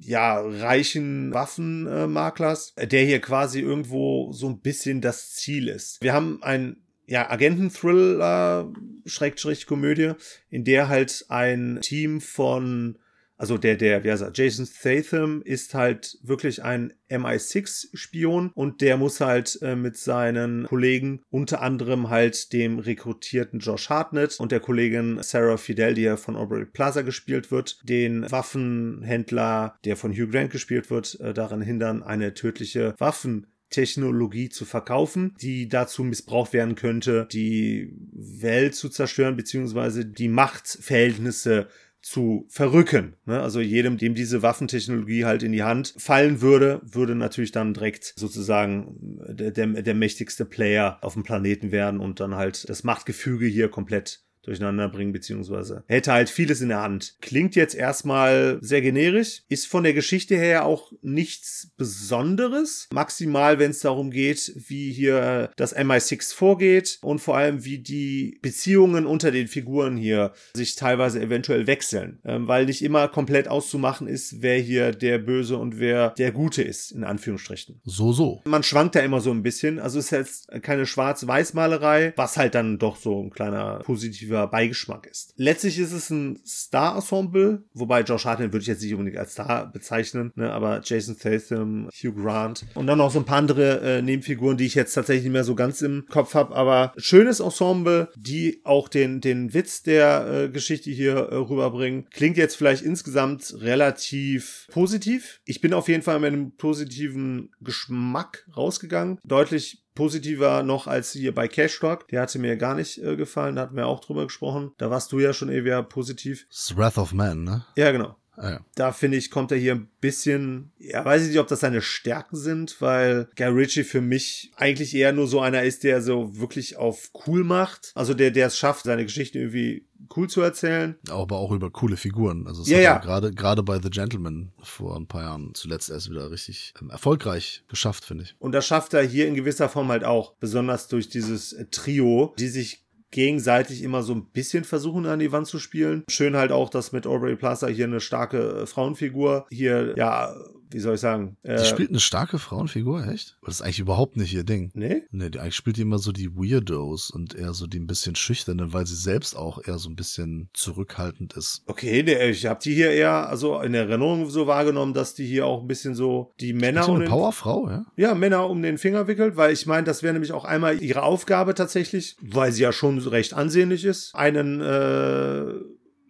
ja, reichen Waffenmaklers, äh, der hier quasi irgendwo so ein bisschen das Ziel ist. Wir haben ein ja, Agenten-Thriller, Schrägstrich Komödie, in der halt ein Team von also der, der, wie heißt er, Jason Statham ist halt wirklich ein MI6-Spion und der muss halt äh, mit seinen Kollegen, unter anderem halt dem rekrutierten Josh Hartnett und der Kollegin Sarah Fidel, die ja von Aubrey Plaza gespielt wird, den Waffenhändler, der von Hugh Grant gespielt wird, äh, daran hindern, eine tödliche Waffen Technologie zu verkaufen, die dazu missbraucht werden könnte, die Welt zu zerstören, beziehungsweise die Machtverhältnisse zu verrücken. Ne? Also jedem, dem diese Waffentechnologie halt in die Hand fallen würde, würde natürlich dann direkt sozusagen der, der, der mächtigste Player auf dem Planeten werden und dann halt das Machtgefüge hier komplett durcheinander bringen, beziehungsweise hätte halt vieles in der Hand. Klingt jetzt erstmal sehr generisch, ist von der Geschichte her auch nichts Besonderes. Maximal, wenn es darum geht, wie hier das MI6 vorgeht und vor allem, wie die Beziehungen unter den Figuren hier sich teilweise eventuell wechseln, ähm, weil nicht immer komplett auszumachen ist, wer hier der Böse und wer der Gute ist, in Anführungsstrichen. So, so. Man schwankt da immer so ein bisschen, also es ist jetzt keine Schwarz-Weiß-Malerei, was halt dann doch so ein kleiner positiver positiver Beigeschmack ist. Letztlich ist es ein Star-Ensemble, wobei Josh Hartnett würde ich jetzt nicht unbedingt als Star bezeichnen, ne, aber Jason Statham, Hugh Grant und dann noch so ein paar andere äh, Nebenfiguren, die ich jetzt tatsächlich nicht mehr so ganz im Kopf habe, aber schönes Ensemble, die auch den, den Witz der äh, Geschichte hier äh, rüberbringen. Klingt jetzt vielleicht insgesamt relativ positiv. Ich bin auf jeden Fall mit einem positiven Geschmack rausgegangen. Deutlich positiver noch als hier bei Cash Rock. Der hatte mir gar nicht äh, gefallen, da hatten wir auch drüber gesprochen. Da warst du ja schon eher positiv. Das Wrath of Man, ne? Ja, genau. Ah, ja. Da finde ich, kommt er hier ein bisschen, ja, weiß ich nicht, ob das seine Stärken sind, weil Guy Ritchie für mich eigentlich eher nur so einer ist, der so wirklich auf cool macht. Also der, der es schafft, seine Geschichte irgendwie cool zu erzählen. Aber auch über coole Figuren. Also es Ja, hat ja. er gerade gerade bei The Gentleman vor ein paar Jahren zuletzt erst wieder richtig ähm, erfolgreich geschafft, finde ich. Und das schafft er hier in gewisser Form halt auch, besonders durch dieses äh, Trio, die sich gegenseitig immer so ein bisschen versuchen an die Wand zu spielen. Schön halt auch, dass mit Aubrey Plaza hier eine starke äh, Frauenfigur hier, ja, wie soll ich sagen? Die Äh, spielt eine starke Frauenfigur, echt? Das ist eigentlich überhaupt nicht ihr Ding. nee? Nee, die, eigentlich spielt die immer so die Weirdos und eher so die ein bisschen schüchternen, weil sie selbst auch eher so ein bisschen zurückhaltend ist. Okay, der, ich habe die hier eher, also in Erinnerung so wahrgenommen, dass die hier auch ein bisschen so die Männer so um eine den, Powerfrau, ja? ja, Männer um den Finger wickelt, weil ich meine, das wäre nämlich auch einmal ihre Aufgabe tatsächlich, weil sie ja schon recht ansehnlich ist, einen äh,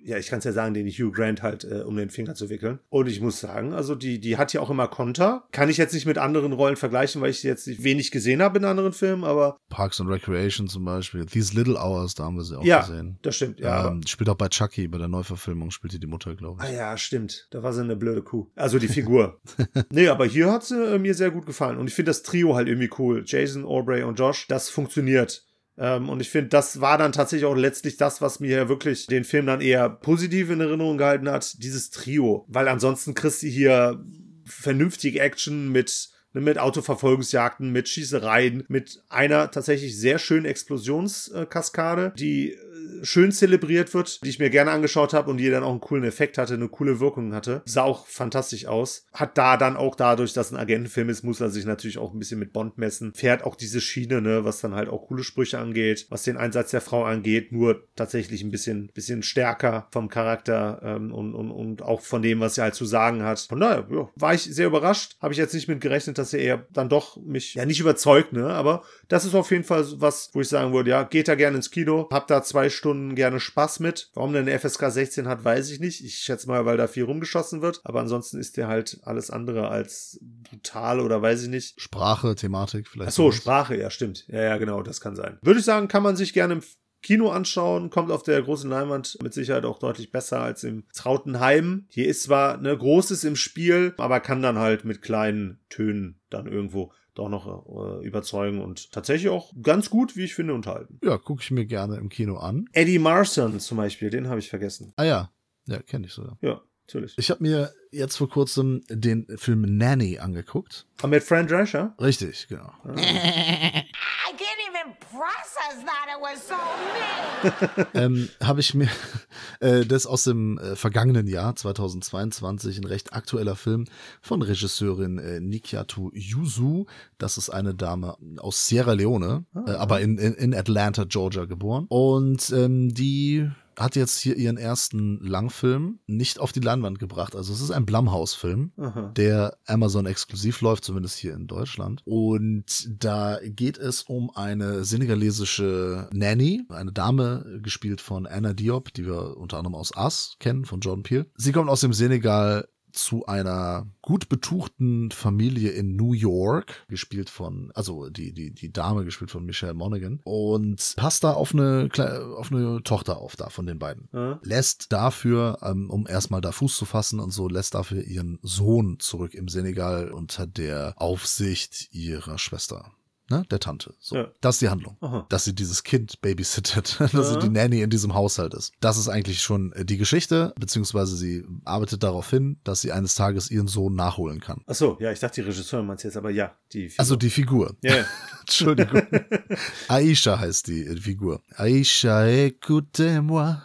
ja, ich kann es ja sagen, den Hugh Grant halt äh, um den Finger zu wickeln. Und ich muss sagen, also die, die hat ja auch immer Konter. Kann ich jetzt nicht mit anderen Rollen vergleichen, weil ich sie jetzt wenig gesehen habe in anderen Filmen, aber Parks and Recreation zum Beispiel. These Little Hours, da haben wir sie auch ja, gesehen. das stimmt. Ja, ähm, spielt auch bei Chucky, bei der Neuverfilmung spielt die die Mutter, glaube ich. Ah ja, stimmt. Da war sie eine blöde Kuh. Also die Figur. (laughs) nee, aber hier hat sie äh, mir sehr gut gefallen. Und ich finde das Trio halt irgendwie cool. Jason, Aubrey und Josh, das funktioniert. Ähm, und ich finde, das war dann tatsächlich auch letztlich das, was mir wirklich den Film dann eher positiv in Erinnerung gehalten hat. Dieses Trio. Weil ansonsten kriegst du hier vernünftige Action mit ne, mit Autoverfolgungsjagden, mit Schießereien, mit einer tatsächlich sehr schönen Explosionskaskade, die schön zelebriert wird, die ich mir gerne angeschaut habe und die dann auch einen coolen Effekt hatte, eine coole Wirkung hatte. Sah auch fantastisch aus. Hat da dann auch dadurch, dass ein Agentenfilm ist, muss er sich natürlich auch ein bisschen mit Bond messen. Fährt auch diese Schiene, ne, was dann halt auch coole Sprüche angeht, was den Einsatz der Frau angeht, nur tatsächlich ein bisschen, bisschen stärker vom Charakter ähm, und, und, und auch von dem, was er halt zu sagen hat. Von daher, ja, war ich sehr überrascht. Habe ich jetzt nicht mit gerechnet, dass er eher dann doch mich, ja nicht überzeugt, ne, aber das ist auf jeden Fall was, wo ich sagen würde, ja, geht da gerne ins Kino, hab da zwei Stunden gerne Spaß mit. Warum der eine FSK 16 hat, weiß ich nicht. Ich schätze mal, weil da viel rumgeschossen wird, aber ansonsten ist der halt alles andere als brutal oder weiß ich nicht. Sprache, Thematik vielleicht. Ach so. Sprache, ja, stimmt. Ja, ja, genau, das kann sein. Würde ich sagen, kann man sich gerne im Kino anschauen, kommt auf der großen Leinwand mit Sicherheit auch deutlich besser als im Trautenheim. Hier ist zwar ne Großes im Spiel, aber kann dann halt mit kleinen Tönen dann irgendwo doch noch äh, überzeugen und tatsächlich auch ganz gut, wie ich finde, unterhalten. Ja, gucke ich mir gerne im Kino an. Eddie Marson zum Beispiel, den habe ich vergessen. Ah ja, ja, kenne ich sogar. Ja, natürlich. Ich habe mir jetzt vor kurzem den Film Nanny angeguckt. Aber mit Fran Drescher? Richtig, genau. I (laughs) process that it was so (laughs) mean. ähm, habe ich mir (laughs) äh, das aus dem äh, vergangenen Jahr 2022 ein recht aktueller Film von Regisseurin äh, Nikiatu Yuzu. Das ist eine Dame aus Sierra Leone, äh, aber in, in, in Atlanta, Georgia geboren. Und ähm, die hat jetzt hier ihren ersten Langfilm nicht auf die Leinwand gebracht. Also es ist ein Blumhouse-Film, der Amazon exklusiv läuft, zumindest hier in Deutschland. Und da geht es um eine senegalesische Nanny, eine Dame, gespielt von Anna Diop, die wir unter anderem aus Us kennen, von Jordan Peele. Sie kommt aus dem Senegal zu einer gut betuchten Familie in New York, gespielt von, also die, die, die Dame gespielt von Michelle Monaghan und passt da auf eine, auf eine Tochter auf da von den beiden. Lässt dafür, ähm, um erstmal da Fuß zu fassen und so, lässt dafür ihren Sohn zurück im Senegal unter der Aufsicht ihrer Schwester. Ne, der Tante. So. Ja. Das ist die Handlung. Aha. Dass sie dieses Kind babysittet, (laughs) dass sie die Nanny in diesem Haushalt ist. Das ist eigentlich schon äh, die Geschichte, beziehungsweise sie arbeitet darauf hin, dass sie eines Tages ihren Sohn nachholen kann. Ach so, ja, ich dachte, die Regisseurin meint jetzt, aber ja, die Figur. Also die Figur. Ja, ja. (laughs) Entschuldigung. (laughs) Aisha heißt die äh, Figur. Aisha, écoute-moi.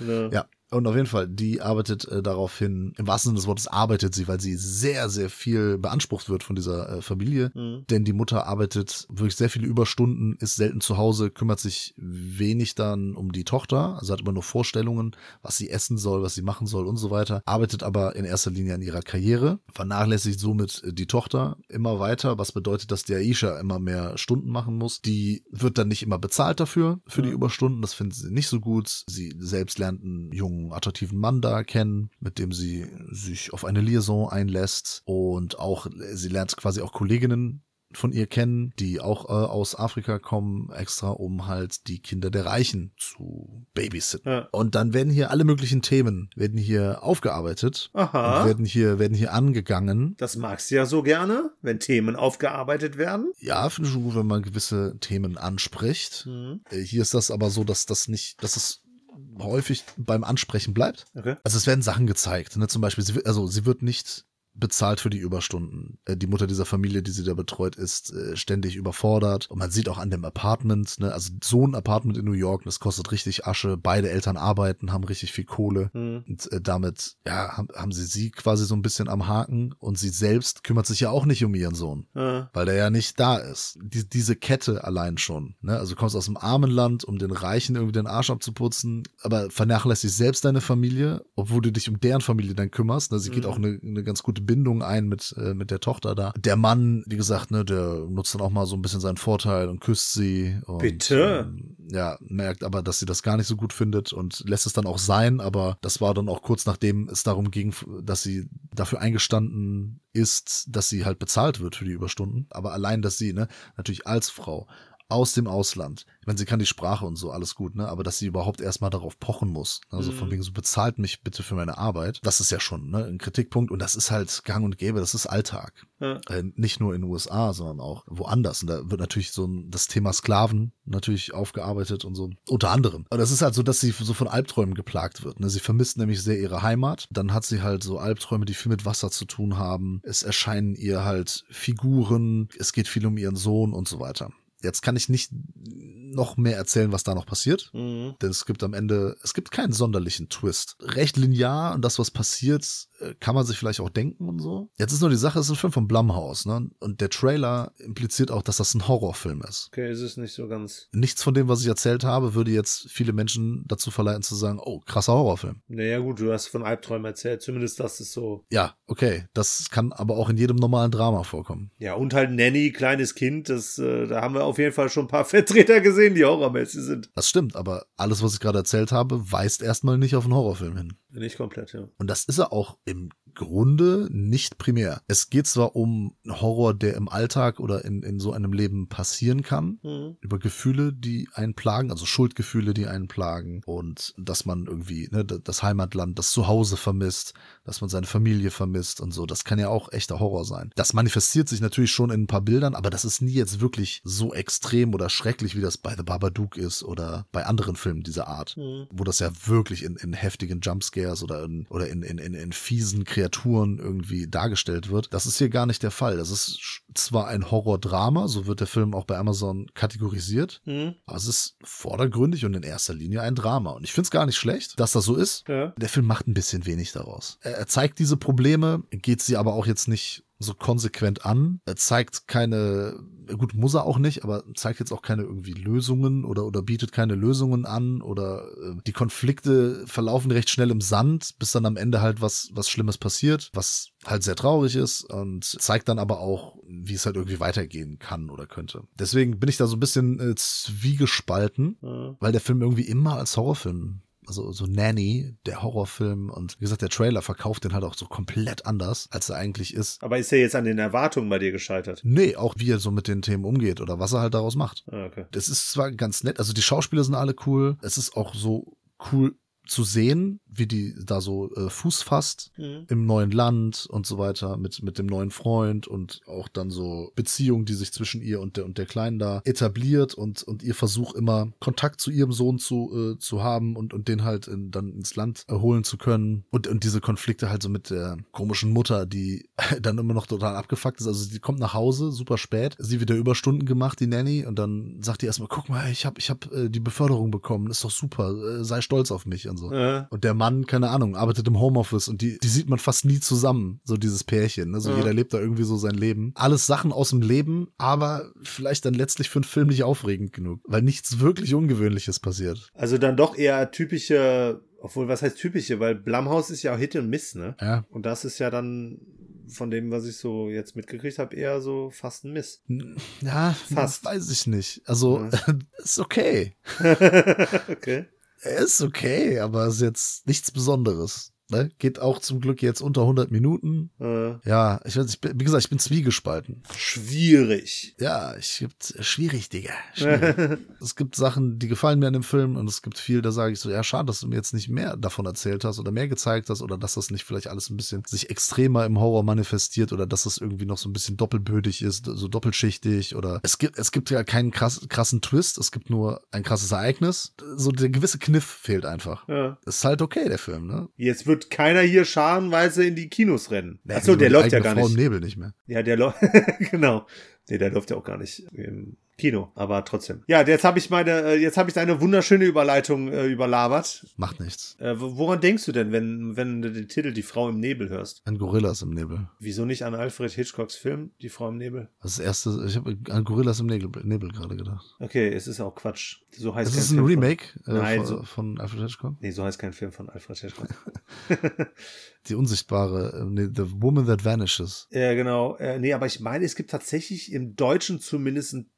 Ne. Ja, Und auf jeden Fall, die arbeitet äh, darauf hin, im wahrsten Sinne des Wortes arbeitet sie, weil sie sehr, sehr viel beansprucht wird von dieser äh, Familie. Mhm. Denn die Mutter arbeitet wirklich sehr viele Überstunden, ist selten zu Hause, kümmert sich wenig dann um die Tochter, also hat immer nur Vorstellungen, was sie essen soll, was sie machen soll und so weiter, arbeitet aber in erster Linie an ihrer Karriere, vernachlässigt somit äh, die Tochter immer weiter, was bedeutet, dass die Aisha immer mehr Stunden machen muss. Die wird dann nicht immer bezahlt dafür, für die Überstunden, das findet sie nicht so gut. Sie selbst lernt einen jungen, attraktiven Mann da kennen, mit dem sie sich auf eine Liaison einlässt und auch, sie lernt quasi auch Kolleginnen von ihr kennen, die auch äh, aus Afrika kommen, extra um halt die Kinder der Reichen zu babysitten. Ja. Und dann werden hier alle möglichen Themen werden hier aufgearbeitet Aha. und werden hier werden hier angegangen. Das magst du ja so gerne, wenn Themen aufgearbeitet werden. Ja, finde ich gut, wenn man gewisse Themen anspricht. Mhm. Äh, Hier ist das aber so, dass das nicht, dass es häufig beim Ansprechen bleibt. Okay. Also es werden Sachen gezeigt, ne? Zum Beispiel, sie, also sie wird nicht bezahlt für die Überstunden. Äh, Die Mutter dieser Familie, die sie da betreut, ist äh, ständig überfordert. Und man sieht auch an dem Apartment, ne, also so ein Apartment in New York, das kostet richtig Asche. Beide Eltern arbeiten, haben richtig viel Kohle. Mhm. Und äh, damit, ja, haben, haben sie sie quasi so ein bisschen am Haken. Und sie selbst kümmert sich ja auch nicht um ihren Sohn Ja. weil der ja nicht da ist. Die, diese Kette allein schon. Ne? Also du kommst aus dem armen Land, um den Reichen irgendwie den Arsch abzuputzen, aber vernachlässigst selbst deine Familie, obwohl du dich um deren Familie dann kümmerst. Ne? Sie geht auch eine, eine ganz gute Bindung ein mit, äh, mit der Tochter da. Der Mann, wie gesagt, ne, der nutzt dann auch mal so ein bisschen seinen Vorteil und küsst sie. Und, Bitte? Ähm, ja, merkt aber, dass sie das gar nicht so gut findet und lässt es dann auch sein, aber das war dann auch kurz nachdem es darum ging, dass sie dafür eingestanden ist, dass sie halt bezahlt wird für die Überstunden. Aber allein, dass sie, ne, natürlich als Frau aus dem Ausland. Ich meine, sie kann die Sprache und so, alles gut, ne? Aber dass sie überhaupt erstmal darauf pochen muss. Also von wegen so bezahlt mich bitte für meine Arbeit. Das ist ja schon ne, ein Kritikpunkt und das ist halt gang und gäbe, das ist Alltag. Ja. Äh, nicht nur in den USA, sondern auch woanders. Und da wird natürlich so ein, das Thema Sklaven natürlich aufgearbeitet und so. Unter anderem. Aber das ist halt so, dass sie so von Albträumen geplagt wird. Ne? Sie vermisst nämlich sehr ihre Heimat. Dann hat sie halt so Albträume, die viel mit Wasser zu tun haben. Es erscheinen ihr halt Figuren. Es geht viel um ihren Sohn und so weiter. Jetzt kann ich nicht noch mehr erzählen, was da noch passiert. Mhm. Denn es gibt am Ende, es gibt keinen sonderlichen Twist. Recht linear und das, was passiert, äh, kann man sich vielleicht auch denken und so. Jetzt ist nur die Sache, es ist ein Film von Blumhouse, ne? Und der Trailer impliziert auch, dass das ein Horrorfilm ist. Okay, ist es nicht so ganz. Nichts von dem, was ich erzählt habe, würde jetzt viele Menschen dazu verleiten zu sagen, oh, krasser Horrorfilm. Naja, gut, du hast von Albträumen erzählt. Zumindest das ist so. Ja, okay. Das kann aber auch in jedem normalen Drama vorkommen. Ja, und halt Nanny, kleines Kind, das, äh, da haben wir auf jeden Fall schon ein paar (laughs) Vertreter gesehen, die horrormäßig sind. Das stimmt, aber alles, was ich gerade erzählt habe, weist erstmal nicht auf einen Horrorfilm hin. Nicht komplett, ja. Und das ist er auch im Grunde nicht primär. Es geht zwar um Horror, der im Alltag oder in, in so einem Leben passieren kann, Mhm. über Gefühle, die einen plagen, also Schuldgefühle, die einen plagen und dass man irgendwie ne, das Heimatland, das Zuhause vermisst, dass man seine Familie vermisst und so. Das kann ja auch echter Horror sein. Das manifestiert sich natürlich schon in ein paar Bildern, aber das ist nie jetzt wirklich so extrem oder schrecklich, wie das bei The Babadook ist oder bei anderen Filmen dieser Art, Mhm. wo das ja wirklich in, in heftigen Jumpscares oder in, oder in, in, in, in fiesen Kreaturen irgendwie dargestellt wird. Das ist hier gar nicht der Fall. Das ist zwar ein Horror-Drama, so wird der Film auch bei Amazon kategorisiert, Mhm. aber es ist vordergründig und in erster Linie ein Drama. Und ich finde es gar nicht schlecht, dass das so ist. Ja. Der Film macht ein bisschen wenig daraus. Er, er zeigt diese Probleme, geht sie aber auch jetzt nicht so konsequent an. Er zeigt keine, gut, muss er auch nicht, aber zeigt jetzt auch keine irgendwie Lösungen oder, oder bietet keine Lösungen an oder äh, die Konflikte verlaufen recht schnell im Sand, bis dann am Ende halt was, was Schlimmes passiert, was halt sehr traurig ist und zeigt dann aber auch, wie es halt irgendwie weitergehen kann oder könnte. Deswegen bin ich da so ein bisschen äh, zwiegespalten, Ja. weil der Film irgendwie immer als Horrorfilm also so Nanny, der Horrorfilm und wie gesagt, der Trailer verkauft den halt auch so komplett anders, als er eigentlich ist. Aber ist er jetzt an den Erwartungen bei dir gescheitert? Nee, auch wie er so mit den Themen umgeht oder was er halt daraus macht. Ah, okay. Das ist zwar ganz nett, also die Schauspieler sind alle cool, es ist auch so cool zu sehen, wie die da so äh, Fuß fasst Mhm. im neuen Land und so weiter mit mit dem neuen Freund und auch dann so Beziehungen, die sich zwischen ihr und der und der Kleinen da etabliert und und ihr Versuch immer Kontakt zu ihrem Sohn zu äh, zu haben und und den halt in, dann ins Land erholen zu können und und diese Konflikte halt so mit der komischen Mutter, die (laughs) dann immer noch total abgefuckt ist. Also die kommt nach Hause super spät, sie wieder Überstunden gemacht, die Nanny und dann sagt die erstmal, guck mal, ich habe ich habe äh, die Beförderung bekommen, ist doch super, äh, sei stolz auf mich und so. Äh. Und der Mann, keine Ahnung, arbeitet im Homeoffice und die, die sieht man fast nie zusammen, so dieses Pärchen. Also jeder lebt da irgendwie so sein Leben. Alles Sachen aus dem Leben, aber vielleicht dann letztlich für einen Film nicht aufregend genug, weil nichts wirklich Ungewöhnliches passiert. Also dann doch eher typische, obwohl was heißt typische, weil Blumhouse ist ja auch Hit und Miss, ne? Ja. Und das ist ja dann von dem, was ich so jetzt mitgekriegt habe, eher so fast ein Miss. Ja, Fast. weiß ich nicht. Also, (laughs) ist okay. (laughs) okay. Er ist okay, aber ist jetzt nichts Besonderes. Ne? Geht auch zum Glück jetzt unter 100 Minuten. Äh, Ja, ich, weiß, ich bin, wie gesagt, ich bin zwiegespalten. schwierig. Ja, ich gibt schwierig, Digga. Schwierig. (laughs) es gibt Sachen, die gefallen mir an dem Film und es gibt viel, da sage ich so, ja, schade, dass du mir jetzt nicht mehr davon erzählt hast oder mehr gezeigt hast oder dass das nicht vielleicht alles ein bisschen sich extremer im Horror manifestiert oder dass das irgendwie noch so ein bisschen doppelbödig ist, so doppelschichtig oder es gibt es gibt ja keinen krass, krassen Twist, es gibt nur ein krasses Ereignis. So der gewisse Kniff fehlt einfach. Ja. Ist halt okay, der Film, ne? Jetzt wird keiner hier scharenweise in die Kinos rennen. Achso, Wieso der läuft ja gar nicht. im Nebel nicht mehr. Ja, der läuft. (laughs) genau. Nee, der läuft ja auch gar nicht im Kino, aber trotzdem. Ja, jetzt habe ich meine, äh, jetzt habe ich deine wunderschöne Überleitung äh, überlabert. Macht nichts. Äh, wo- woran denkst du denn, wenn, wenn du den Titel Die Frau im Nebel hörst? Ein Gorillas im Nebel. Wieso nicht an Alfred Hitchcocks Film Die Frau im Nebel? Das erste, ich habe an Gorillas im Nebel, Nebel gerade gedacht. Okay, es ist auch Quatsch. So heißt Das kein ist ein Film Remake Von, äh, Nein, von, so, von Alfred Hitchcock. nee, so heißt kein Film von Alfred Hitchcock. (laughs) Die unsichtbare, äh, nee, The Woman That Vanishes. ja, genau. Äh, nee, aber ich meine, es gibt tatsächlich im Deutschen zumindest einen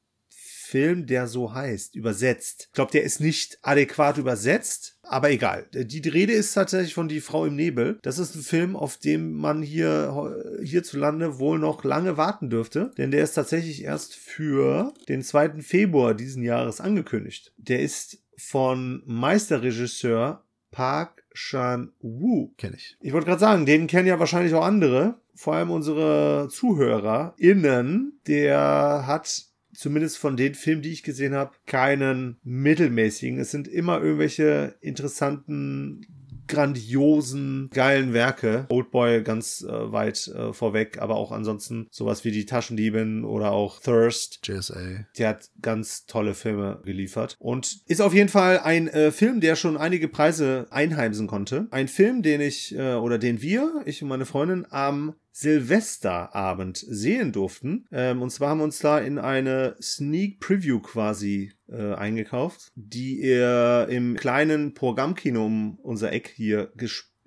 Film, der so heißt, übersetzt. Ich glaube, der ist nicht adäquat übersetzt, aber egal. Die Rede ist tatsächlich von Die Frau im Nebel. Das ist ein Film, auf dem man hier hierzulande wohl noch lange warten dürfte, denn der ist tatsächlich erst für den 2. Februar diesen Jahres angekündigt. Der ist von Meisterregisseur Park Chan-woo. Kenne ich. Ich wollte gerade sagen, den kennen ja wahrscheinlich auch andere, vor allem unsere ZuhörerInnen. Der hat zumindest von den Filmen, die ich gesehen habe, keinen mittelmäßigen. Es sind immer irgendwelche interessanten, grandiosen, geilen Werke. Oldboy ganz äh, weit äh, vorweg, aber auch ansonsten sowas wie Die Taschendiebin oder auch Thirst. JSA. Der hat ganz tolle Filme geliefert und ist auf jeden Fall ein äh, Film, der schon einige Preise einheimsen konnte. Ein Film, den ich äh, oder den wir, ich und meine Freundin, am Silvesterabend sehen durften. Ähm, und zwar haben wir uns da in eine Sneak Preview quasi äh, eingekauft, die er im kleinen Programmkino um unser Eck hier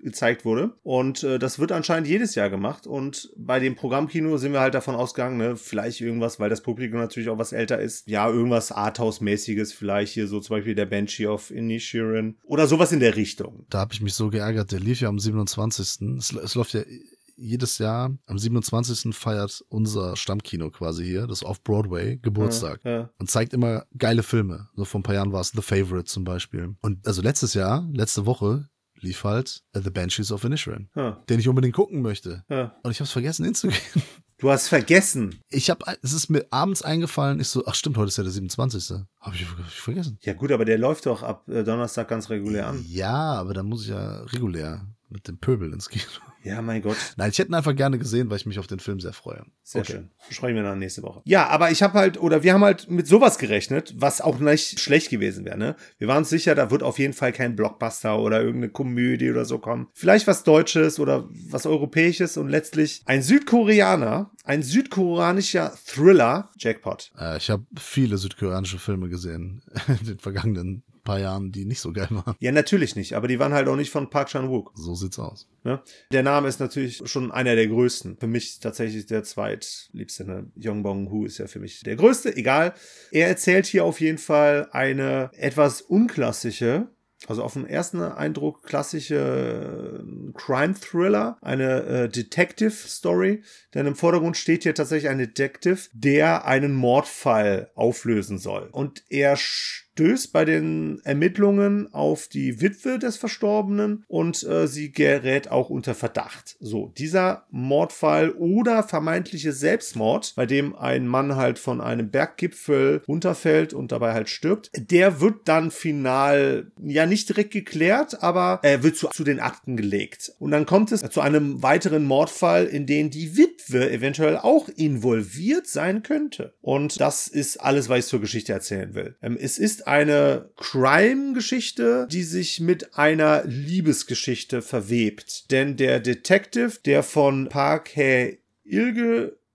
gezeigt wurde. Und äh, das wird anscheinend jedes Jahr gemacht. Und bei dem Programmkino sind wir halt davon ausgegangen, ne, vielleicht irgendwas, weil das Publikum natürlich auch was älter ist. Ja, irgendwas Arthouse-mäßiges, vielleicht hier so zum Beispiel der Banshee of Inisherin oder sowas in der Richtung. Da habe ich mich so geärgert. Der lief ja am 27. Es, es läuft ja jedes Jahr am 27. feiert unser Stammkino quasi hier, das Off-Broadway, Geburtstag. Ja, ja. Und zeigt immer geile Filme. So vor ein paar Jahren war es The Favorite zum Beispiel. Und also letztes Jahr, letzte Woche, lief halt äh, The Banshees of Inisherin, Ja, den ich unbedingt gucken möchte. Und ich habe es vergessen hinzugehen. (laughs) Du hast vergessen. Ich habe, es ist mir abends eingefallen, ich so, ach stimmt, heute ist ja der 27. Habe ich, hab ich vergessen. Ja gut, aber der läuft doch ab äh, Donnerstag ganz regulär an. Ja, aber dann muss ich ja regulär mit dem Pöbel ins Kino. Ja, mein Gott. Nein, ich hätte ihn einfach gerne gesehen, weil ich mich auf den Film sehr freue. Sehr schön. Besprechen wir dann nächste Woche. Ja, aber ich habe halt, oder wir haben halt mit sowas gerechnet, was auch nicht schlecht gewesen wäre. Ne? Wir waren uns sicher, da wird auf jeden Fall kein Blockbuster oder irgendeine Komödie oder so kommen. Vielleicht was Deutsches oder was Europäisches und letztlich ein Südkoreaner, ein südkoreanischer Thriller, Jackpot. Äh, ich habe viele südkoreanische Filme gesehen (laughs) in den vergangenen paar Jahren, die nicht so geil waren. Ja, natürlich nicht, aber die waren halt auch nicht von Park Chan-wook. So sieht's aus. Ne? Der Name ist natürlich schon einer der größten. Für mich tatsächlich der zweitliebste. Ne? Yong Bong Hu ist ja für mich der größte. Egal. Er erzählt hier auf jeden Fall eine etwas unklassische, also auf den ersten Eindruck klassische äh, Crime-Thriller, eine äh, Detective-Story. Denn im Vordergrund steht hier tatsächlich ein Detective, der einen Mordfall auflösen soll. Und er stößt bei den Ermittlungen auf die Witwe des Verstorbenen und äh, sie gerät auch unter Verdacht. So, dieser Mordfall oder vermeintliche Selbstmord, bei dem ein Mann halt von einem Berggipfel runterfällt und dabei halt stirbt, der wird dann final ja nicht direkt geklärt, aber er wird zu, zu den Akten gelegt. Und dann kommt es zu einem weiteren Mordfall, in den die Witwe eventuell auch involviert sein könnte. Und das ist alles, was ich zur Geschichte erzählen will. Ähm, es ist eine Crime-Geschichte, die sich mit einer Liebesgeschichte verwebt. Denn der Detective, der von Park Hae-il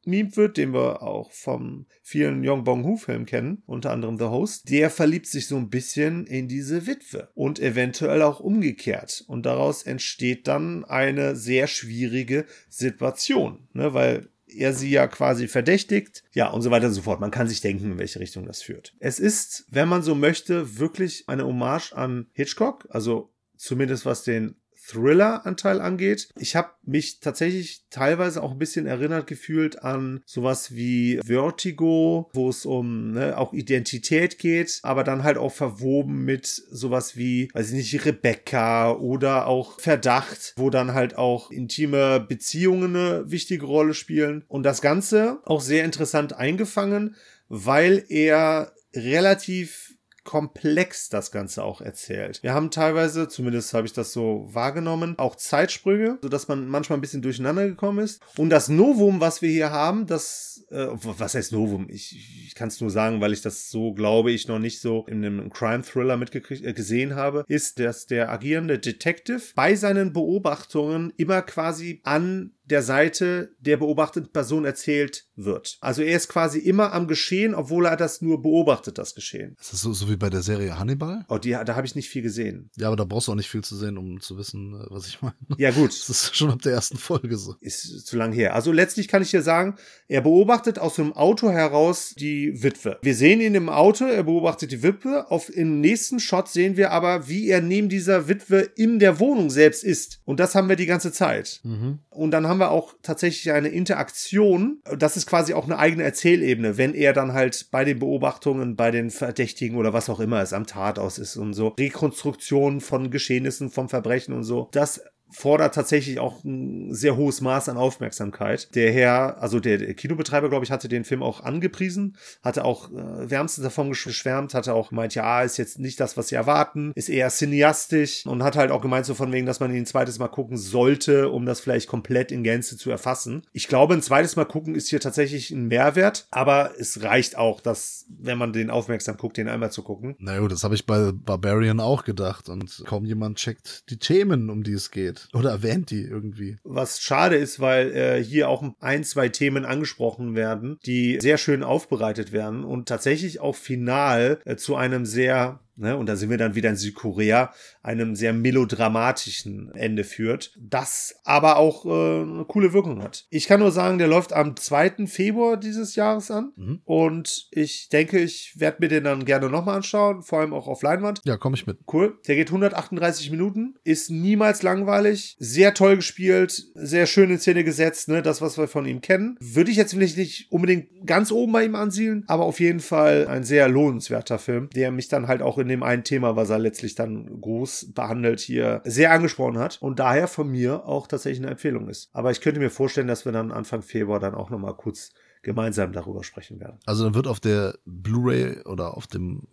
gemimt wird, den wir auch vom vielen Yong Bong Hu Film kennen, unter anderem The Host, der verliebt sich so ein bisschen in diese Witwe und eventuell auch umgekehrt und daraus entsteht dann eine sehr schwierige Situation, ne, weil er sie ja quasi verdächtigt, ja und so weiter und so fort. Man kann sich denken, in welche Richtung das führt. Es ist, wenn man so möchte, wirklich eine Hommage an Hitchcock, also zumindest was den Thriller-Anteil angeht. Ich habe mich tatsächlich teilweise auch ein bisschen erinnert gefühlt an sowas wie Vertigo, wo es um ne, auch Identität geht, aber dann halt auch verwoben mit sowas wie, weiß ich nicht, Rebecca oder auch Verdacht, wo dann halt auch intime Beziehungen eine wichtige Rolle spielen. Und das Ganze auch sehr interessant eingefangen, weil er relativ komplex das Ganze auch erzählt. Wir haben teilweise, zumindest habe ich das so wahrgenommen, auch Zeitsprünge, sodass man manchmal ein bisschen durcheinander gekommen ist. Und das Novum, was wir hier haben, das, äh, was heißt Novum? Ich, ich kann es nur sagen, weil ich das so, glaube ich, noch nicht so in einem Crime-Thriller mitgekriegt äh, gesehen habe, ist, dass der agierende Detective bei seinen Beobachtungen immer quasi an der Seite der beobachteten Person erzählt wird. Also er ist quasi immer am Geschehen, obwohl er das nur beobachtet, das Geschehen. Ist das so, so wie bei der Serie Hannibal? Oh, die, da habe ich nicht viel gesehen. Ja, aber da brauchst du auch nicht viel zu sehen, um zu wissen, äh, was ich meine. Ja, gut. (laughs) Das ist schon ab der ersten Folge so. Ist zu lang her. Also letztlich kann ich dir sagen, er beobachtet aus dem Auto heraus die Witwe. Wir sehen ihn im Auto, er beobachtet die Witwe. Auf, Im nächsten Shot sehen wir aber, wie er neben dieser Witwe in der Wohnung selbst ist. Und das haben wir die ganze Zeit. Mhm. Und dann haben wir auch tatsächlich eine Interaktion. Das ist quasi auch eine eigene Erzählebene, wenn er dann halt bei den Beobachtungen, bei den Verdächtigen oder was auch immer es am Tathaus ist und so, Rekonstruktionen von Geschehnissen, vom Verbrechen und so. Das fordert tatsächlich auch ein sehr hohes Maß an Aufmerksamkeit. Der Herr, also der Kinobetreiber, glaube ich, hatte den Film auch angepriesen, hatte auch äh, wärmstens davon geschwärmt, hatte auch gemeint, ja, ist jetzt nicht das, was sie erwarten, ist eher cineastisch und hat halt auch gemeint, so von wegen, dass man ihn ein zweites Mal gucken sollte, um das vielleicht komplett in Gänze zu erfassen. Ich glaube, ein zweites Mal gucken ist hier tatsächlich ein Mehrwert, aber es reicht auch, dass, wenn man den aufmerksam guckt, den einmal zu gucken. Na gut, das habe ich bei Barbarian auch gedacht und kaum jemand checkt die Themen, um die es geht. Oder erwähnt die irgendwie. Was schade ist, weil äh, hier auch ein, zwei Themen angesprochen werden, die sehr schön aufbereitet werden und tatsächlich auch final äh, zu einem sehr Ne, und da sind wir dann wieder in Südkorea, einem sehr melodramatischen Ende führt, das aber auch äh, eine coole Wirkung hat. Ich kann nur sagen, der läuft am 2. Februar dieses Jahres an Mhm. und ich denke, ich werde mir den dann gerne nochmal anschauen, vor allem auch auf Leinwand. Ja, komme ich mit. Cool. Der geht 138 Minuten, ist niemals langweilig, sehr toll gespielt, sehr schön in Szene gesetzt, ne, das, was wir von ihm kennen. Würde ich jetzt vielleicht nicht unbedingt ganz oben bei ihm ansiedeln, aber auf jeden Fall ein sehr lohnenswerter Film, der mich dann halt auch in dem einen Thema, was er letztlich dann groß behandelt, hier sehr angesprochen hat und daher von mir auch tatsächlich eine Empfehlung ist. Aber ich könnte mir vorstellen, dass wir dann Anfang Februar dann auch nochmal kurz gemeinsam darüber sprechen werden. Also dann wird auf der Blu-ray oder auf dem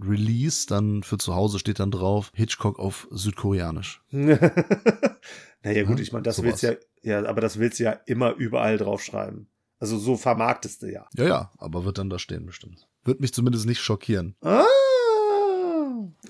Release dann für zu Hause steht dann drauf Hitchcock auf Südkoreanisch. (laughs) naja, gut, Ja, ich meine, das sowas. willst ja, ja, aber das willst du ja immer überall draufschreiben. Also so vermarktest du ja. Ja, ja, aber wird dann da stehen bestimmt. Wird mich zumindest nicht schockieren. Ah,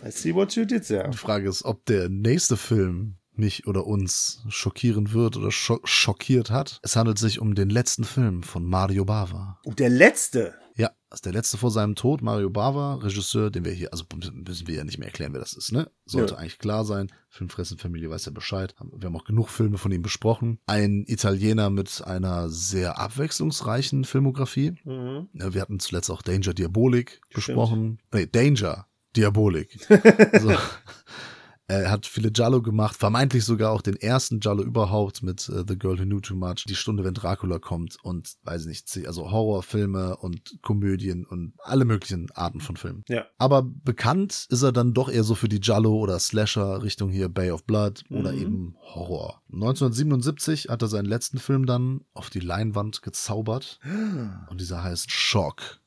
I see what you did there. Die Frage ist, ob der nächste Film mich oder uns schockieren wird oder scho schockiert hat. Es handelt sich um den letzten Film von Mario Bava. Und der letzte. Ja, das ist der letzte vor seinem Tod, Mario Bava, Regisseur, den wir hier, also müssen wir ja nicht mehr erklären, wer das ist, ne? Sollte Ja. eigentlich klar sein. Filmfressenfamilie weiß ja Bescheid. Wir haben auch genug Filme von ihm besprochen. Ein Italiener mit einer sehr abwechslungsreichen Filmografie. Mhm. Ja, wir hatten zuletzt auch Danger Diabolik besprochen. Nee, Danger Diabolik. (laughs) so. Er hat viele Giallo gemacht, vermeintlich sogar auch den ersten Giallo überhaupt mit äh, The Girl Who Knew Too Much, Die Stunde, wenn Dracula kommt und weiß nicht, also Horrorfilme und Komödien und alle möglichen Arten von Filmen. Ja. Aber bekannt ist er dann doch eher so für die Giallo oder Slasher Richtung hier Bay of Blood oder Mhm. eben Horror. 1977 hat er seinen letzten Film dann auf die Leinwand gezaubert (gasps) und dieser heißt Shock.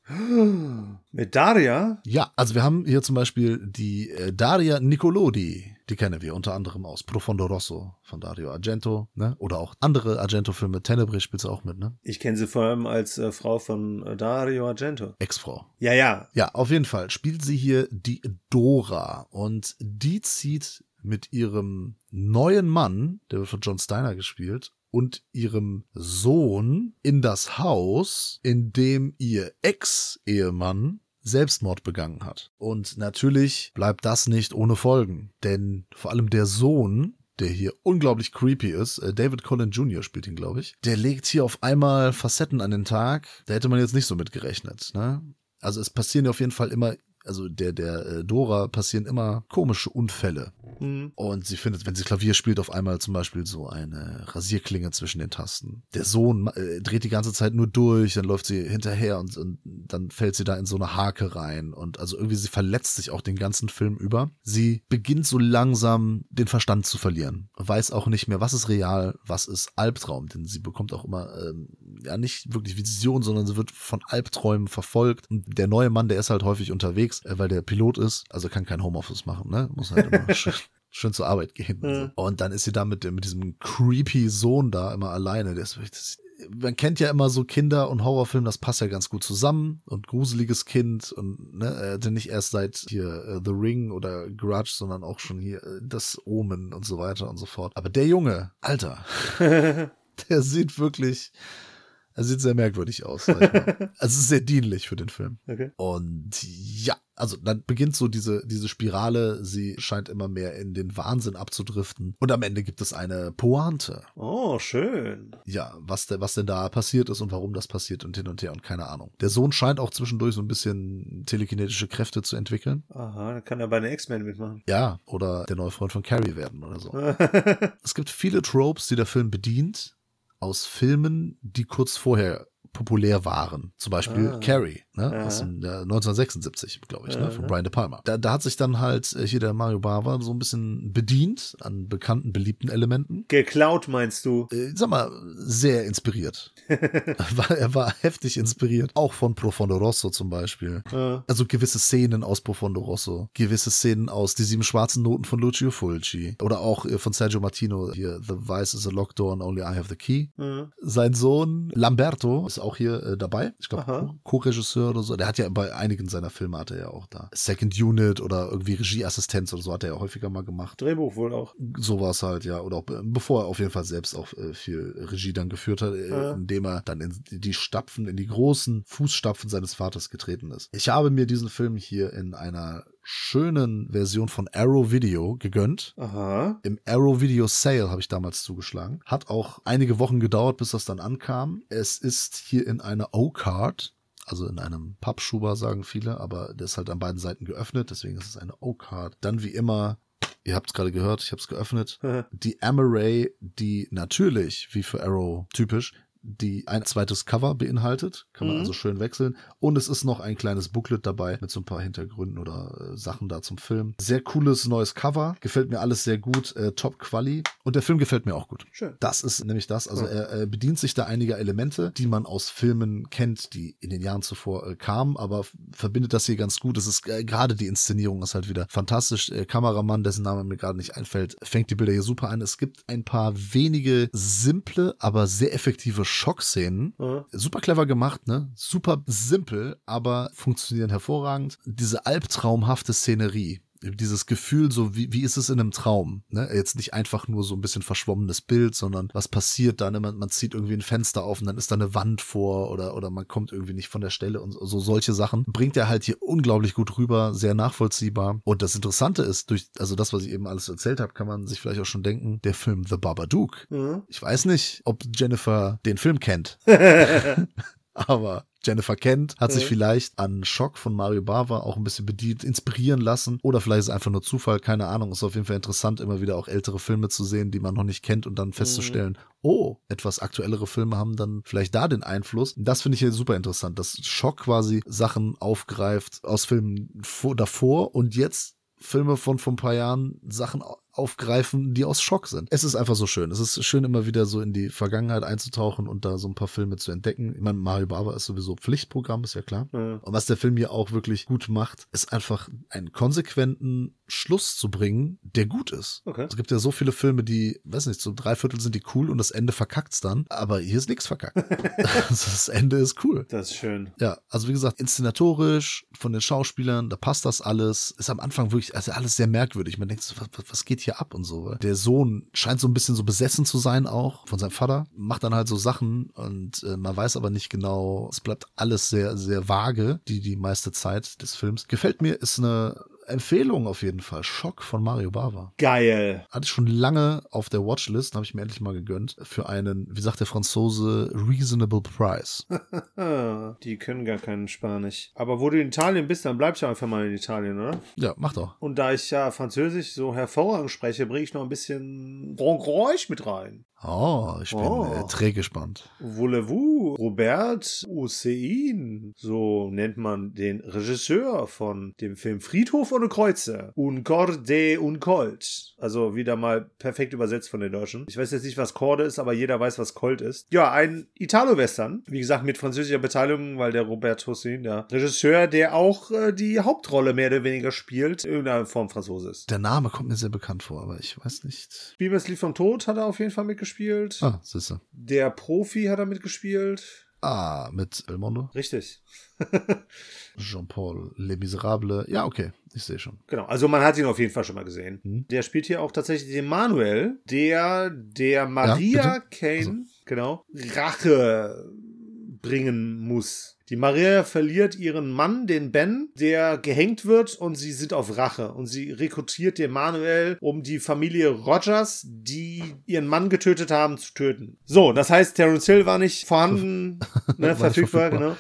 Mit Daria? Ja, also wir haben hier zum Beispiel die äh, Daria Nicolodi, Die kennen wir unter anderem aus Profondo Rosso von Dario Argento, ne? Oder auch andere Argento-Filme. Tenebre spielt sie auch mit, ne? Ich kenne sie vor allem als äh, Frau von äh, Dario Argento. Ex-Frau. Ja, ja. Ja, auf jeden Fall spielt sie hier die Dora und die zieht mit ihrem neuen Mann, der wird von John Steiner gespielt, und ihrem Sohn in das Haus, in dem ihr Ex-Ehemann Selbstmord begangen hat. Und natürlich bleibt das nicht ohne Folgen, denn vor allem der Sohn, der hier unglaublich creepy ist, äh, David Cullen Jr. spielt ihn, glaube ich, der legt hier auf einmal Facetten an den Tag, da hätte man jetzt nicht so mit gerechnet. Ne? Also es passieren ja auf jeden Fall immer also der, der äh, Dora passieren immer komische Unfälle. Mhm. Und sie findet, wenn sie Klavier spielt, auf einmal zum Beispiel so eine Rasierklinge zwischen den Tasten. Der Sohn äh, dreht die ganze Zeit nur durch, dann läuft sie hinterher und, und dann fällt sie da in so eine Hake rein. Und also irgendwie sie verletzt sich auch den ganzen Film über. Sie beginnt so langsam den Verstand zu verlieren. Weiß auch nicht mehr, was ist real, was ist Albtraum. Denn sie bekommt auch immer, ähm, ja, nicht wirklich Vision, sondern sie wird von Albträumen verfolgt. Und der neue Mann, der ist halt häufig unterwegs äh, weil der Pilot ist, also kann kein Homeoffice machen, ne? Muss halt immer (laughs) schön, schön zur Arbeit gehen. Und, so. und dann ist sie da mit, mit diesem creepy Sohn da immer alleine. Der ist, das, man kennt ja immer so Kinder- und Horrorfilme, das passt ja ganz gut zusammen und gruseliges Kind und ne, hatte nicht erst seit hier uh, The Ring oder Grudge, sondern auch schon hier uh, das Omen und so weiter und so fort. Aber der Junge, Alter, (laughs) der sieht wirklich, er sieht sehr merkwürdig aus. (laughs) also es ist sehr dienlich für den Film. Okay. Und ja, also dann beginnt so diese, diese Spirale. Sie scheint immer mehr in den Wahnsinn abzudriften. Und am Ende gibt es eine Pointe. Oh, schön. Ja, was, de, was denn da passiert ist und warum das passiert und hin und her und keine Ahnung. Der Sohn scheint auch zwischendurch so ein bisschen telekinetische Kräfte zu entwickeln. Aha, dann kann er bei den X-Men mitmachen. Ja, oder der neue Freund von Carrie werden oder so. (laughs) es gibt viele Tropes, die der Film bedient aus Filmen, die kurz vorher populär waren. Zum Beispiel ah. Carrie, ne? Ja. aus dem, 1976, glaube ich, ja, ne? von Brian De Palma. Da, da hat sich dann halt äh, hier der Mario Bava so ein bisschen bedient an bekannten, beliebten Elementen. Geklaut, meinst du? Äh, sag mal, sehr inspiriert. (laughs) er war heftig inspiriert, auch von Profondo Rosso zum Beispiel. Ja. Also gewisse Szenen aus Profondo Rosso, gewisse Szenen aus Die sieben schwarzen Noten von Lucio Fulci oder auch äh, von Sergio Martino, hier The Vice is a Locked Door and Only I Have the Key. Sein Sohn Lamberto ist auch hier äh, dabei. Ich glaube, Co-Regisseur oder so. Der hat ja bei einigen seiner Filme hat er ja auch da. Second Unit oder irgendwie Regieassistenz oder so hat er ja häufiger mal gemacht. Drehbuch wohl auch. Sowas halt, ja. Oder auch, bevor er auf jeden Fall selbst auch äh, viel Regie dann geführt hat, äh, indem er dann in die Stapfen, in die großen Fußstapfen seines Vaters getreten ist. Ich habe mir diesen Film hier in einer schönen Version von Arrow Video gegönnt. Aha. Im Arrow Video Sale habe ich damals zugeschlagen. Hat auch einige Wochen gedauert, bis das dann ankam. Es ist hier in einer O-Card also in einem Pappschuber, sagen viele, aber der ist halt an beiden Seiten geöffnet, deswegen ist es eine O-Card. Dann wie immer Ihr habt es gerade gehört, ich habe es geöffnet. (laughs) die Amaray, die natürlich, wie für Arrow typisch, die ein zweites Cover beinhaltet. Kann man mhm. also schön wechseln. Und es ist noch ein kleines Booklet dabei mit so ein paar Hintergründen oder äh, Sachen da zum Film. Sehr cooles neues Cover. Gefällt mir alles sehr gut. Äh, top Quali. Und der Film gefällt mir auch gut. Schön. Das ist nämlich das. Also er, er bedient sich da einiger Elemente, die man aus Filmen kennt, die in den Jahren zuvor äh, kamen, aber verbindet das hier ganz gut. Es ist äh, gerade die Inszenierung ist halt wieder fantastisch. Der Kameramann, dessen Name mir gerade nicht einfällt, fängt die Bilder hier super an. Es gibt ein paar wenige simple, aber sehr effektive Schockszenen. Mhm. Super clever gemacht, ne? Super simpel, aber funktionieren hervorragend. Diese albtraumhafte Szenerie dieses Gefühl, so wie, wie ist es in einem Traum? Ne? Jetzt nicht einfach nur so ein bisschen verschwommenes Bild, sondern was passiert dann? Man, man zieht irgendwie ein Fenster auf und dann ist da eine Wand vor oder, oder man kommt irgendwie nicht von der Stelle und so solche Sachen. Bringt er halt hier unglaublich gut rüber, sehr nachvollziehbar. Und das Interessante ist, durch, also das, was ich eben alles erzählt habe, kann man sich vielleicht auch schon denken, der Film The Babadook. Mhm. Ich weiß nicht, ob Jennifer den Film kennt. (laughs) (laughs) Aber Jennifer kennt, hat sich vielleicht an Schock von Mario Bava auch ein bisschen bedient, inspirieren lassen. Oder vielleicht ist es einfach nur Zufall, keine Ahnung. Ist auf jeden Fall interessant, immer wieder auch ältere Filme zu sehen, die man noch nicht kennt und dann festzustellen, mhm. oh, etwas aktuellere Filme haben dann vielleicht da den Einfluss. Das finde ich hier super interessant, dass Schock quasi Sachen aufgreift aus Filmen davor und jetzt Filme von vor ein paar Jahren Sachen aufgreifen, die aus Schock sind. Es ist einfach so schön. Es ist schön, immer wieder so in die Vergangenheit einzutauchen und da so ein paar Filme zu entdecken. Ich meine, Mario Bava ist sowieso Pflichtprogramm, ist ja klar. Ja. Und was der Film hier auch wirklich gut macht, ist einfach einen konsequenten Schluss zu bringen, der gut ist. Okay. Es gibt ja so viele Filme, die, weiß nicht, so drei Viertel sind die cool und das Ende verkackt's dann. Aber hier ist nichts verkackt. (laughs) das Ende ist cool. Das ist schön. Ja, also wie gesagt, inszenatorisch, von den Schauspielern, da passt das alles. Ist am Anfang wirklich, also alles sehr merkwürdig. Man denkt so, was, was- was geht hier ab und so. Der Sohn scheint so ein bisschen so besessen zu sein auch von seinem Vater, macht dann halt so Sachen und äh, man weiß aber nicht genau, es bleibt alles sehr, sehr vage, die, die meiste Zeit des Films. Gefällt mir, ist eine Empfehlung auf jeden Fall. Schock von Mario Bava. Geil. Hatte ich schon lange auf der Watchlist, habe ich mir endlich mal gegönnt, für einen, wie sagt der Franzose, reasonable price. (laughs) Die können gar keinen Spanisch. Aber wo du in Italien bist, dann bleibst du einfach mal in Italien, oder? Ja, mach doch. Und da ich ja Französisch so hervorragend spreche, bringe ich noch ein bisschen Frankreich mit rein. Oh, ich bin Oh. äh, träge gespannt. Voulez-vous Robert Hussein, so nennt man den Regisseur von dem Film Friedhof ohne Kreuze. Un Corde un Colt. Also wieder mal perfekt übersetzt von den Deutschen. Ich weiß jetzt nicht, was Corde ist, aber jeder weiß, was Colt ist. Ja, ein Italo-Western. Wie gesagt, mit französischer Beteiligung, weil der Robert Hussein, der Regisseur, der auch äh, die Hauptrolle mehr oder weniger spielt, in irgendeiner Form Franzose ist. Der Name kommt mir sehr bekannt vor, aber ich weiß nicht. Bibers Lied vom Tod hat er auf jeden Fall mitgespielt. Ah, siehste. Der Profi hat er mitgespielt. Ah, mit Elmondo. Richtig. (laughs) Jean-Paul, Les Miserables. Ja, okay, ich sehe schon. Genau, also man hat ihn auf jeden Fall schon mal gesehen. Mhm. Der spielt hier auch tatsächlich den Manuel, der der Maria bitte? Kane, genau, Rache bringen muss. Die Maria verliert ihren Mann, den Ben, der gehängt wird und sie sind auf Rache. Und sie rekrutiert den Manuel, um die Familie Rogers, die ihren Mann getötet haben, zu töten. So, das heißt, Terence Hill war nicht vorhanden, (laughs) ne, verfügbar. genau.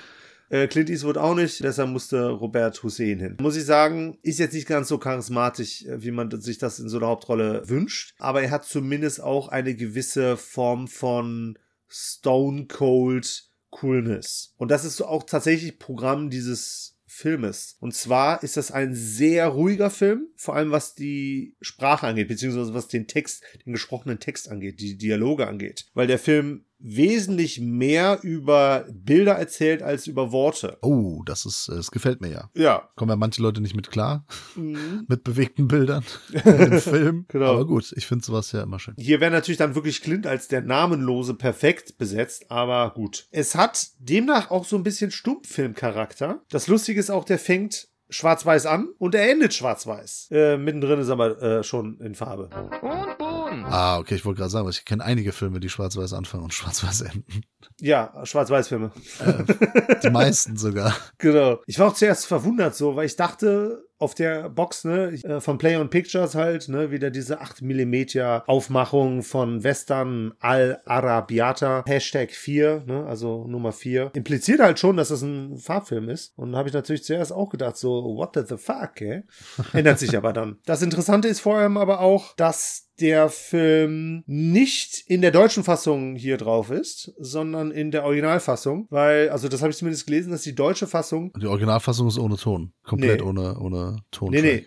Äh, Clint Eastwood auch nicht, deshalb musste Robert Hussein hin. Muss ich sagen, ist jetzt nicht ganz so charismatisch, äh, wie man sich das in so einer Hauptrolle wünscht, aber er hat zumindest auch eine gewisse Form von Stone Cold Coolness. Und das ist so auch tatsächlich Programm dieses Filmes. Und zwar ist das ein sehr ruhiger Film, vor allem was die Sprache angeht, beziehungsweise was den Text, den gesprochenen Text angeht, die Dialoge angeht. Weil der Film wesentlich mehr über Bilder erzählt als über Worte. Oh, das ist, äh, das gefällt mir ja. Ja. Kommen ja manche Leute nicht mit klar, (laughs) Mhm. mit bewegten Bildern (laughs) im Film. Genau. Aber gut, ich finde sowas ja immer schön. Hier wäre natürlich dann wirklich Clint als der Namenlose perfekt besetzt, aber gut. Es hat demnach auch so ein bisschen Stummfilmcharakter. Das Lustige ist auch, der fängt schwarz-weiß an und er endet schwarz-weiß. Äh, mittendrin ist aber äh, schon in Farbe. Und Bohnen. Ah, okay, ich wollte gerade sagen, ich kenne einige Filme, die schwarz-weiß anfangen und (laughs) schwarz-weiß enden. Ja, Schwarz-Weiß-Filme. Die meisten sogar. (laughs) Genau. Ich war auch zuerst verwundert so, weil ich dachte, auf der Box, ne, äh, von Play on Pictures halt, ne, wieder diese 8 mm Aufmachung von Western Al Arabiata, Hashtag 4, ne, also Nummer 4. Impliziert halt schon, dass das ein Farbfilm ist. Und habe ich natürlich zuerst auch gedacht, so, what the fuck, ey? (laughs) Ändert sich aber dann. Das Interessante ist vor allem aber auch, dass der Film nicht in der deutschen Fassung hier drauf ist, sondern in der Originalfassung, weil, also das habe ich zumindest gelesen, dass die deutsche Fassung Die Originalfassung ist ohne Ton. Komplett Nee. ohne, ohne Ton. Nee, nee.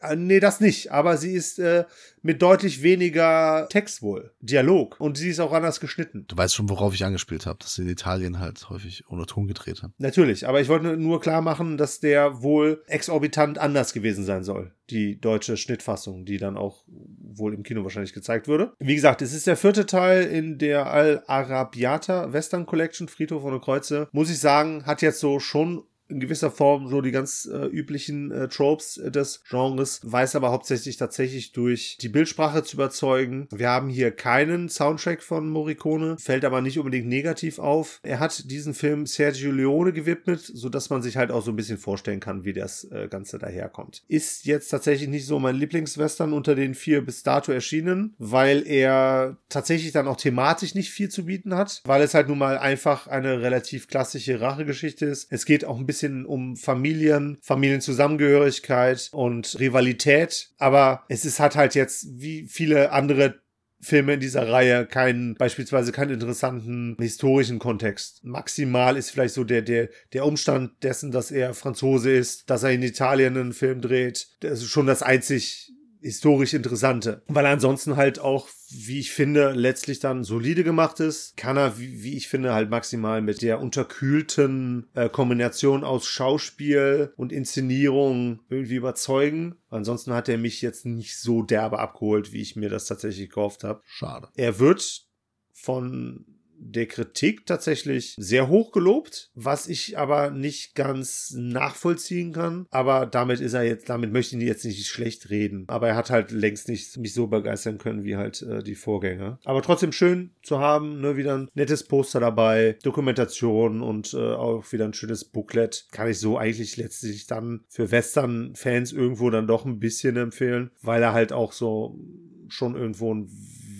Äh, Nee, das nicht. Aber sie ist äh, mit deutlich weniger Text wohl. Dialog. Und sie ist auch anders geschnitten. Du weißt schon, worauf ich angespielt habe, dass sie in Italien halt häufig ohne Ton gedreht haben. Natürlich. Aber ich wollte nur klar machen, dass der wohl exorbitant anders gewesen sein soll. Die deutsche Schnittfassung, die dann auch wohl im Kino wahrscheinlich gezeigt würde. Wie gesagt, es ist der vierte Teil in der Al-Arabiata Western Collection, Friedhof ohne Kreuze. Muss ich sagen, hat jetzt so schon in gewisser Form so die ganz äh, üblichen äh, Tropes äh, des Genres, weiß aber hauptsächlich tatsächlich durch die Bildsprache zu überzeugen. Wir haben hier keinen Soundtrack von Morricone, fällt aber nicht unbedingt negativ auf. Er hat diesen Film Sergio Leone gewidmet, so dass man sich halt auch so ein bisschen vorstellen kann, wie das äh, Ganze daherkommt. Ist jetzt tatsächlich nicht so mein Lieblingswestern unter den vier bis dato erschienen, weil er tatsächlich dann auch thematisch nicht viel zu bieten hat, weil es halt nun mal einfach eine relativ klassische Rachegeschichte ist. Es geht auch ein bisschen um Familien, Familienzusammengehörigkeit und Rivalität, aber es ist hat halt jetzt wie viele andere Filme in dieser Reihe keinen, beispielsweise keinen interessanten historischen Kontext. Maximal ist vielleicht so der, der, der Umstand dessen, dass er Franzose ist, dass er in Italien einen Film dreht. Das ist schon das einzig historisch interessante. Weil ansonsten halt auch, wie ich finde, letztlich dann solide gemacht ist. Kann er, wie, wie ich finde, halt maximal mit der unterkühlten äh, Kombination aus Schauspiel und Inszenierung irgendwie überzeugen. Ansonsten hat er mich jetzt nicht so derbe abgeholt, wie ich mir das tatsächlich gehofft habe. Schade. Er wird von der Kritik tatsächlich sehr hoch gelobt, was ich aber nicht ganz nachvollziehen kann. Aber damit ist er jetzt, damit möchte ich jetzt nicht schlecht reden. Aber er hat halt längst nicht mich so begeistern können wie halt äh, die Vorgänger. Aber trotzdem schön zu haben, ne, wieder ein nettes Poster dabei, Dokumentation und äh, auch wieder ein schönes Booklet. Kann ich so eigentlich letztlich dann für Western-Fans irgendwo dann doch ein bisschen empfehlen, weil er halt auch so schon irgendwo ein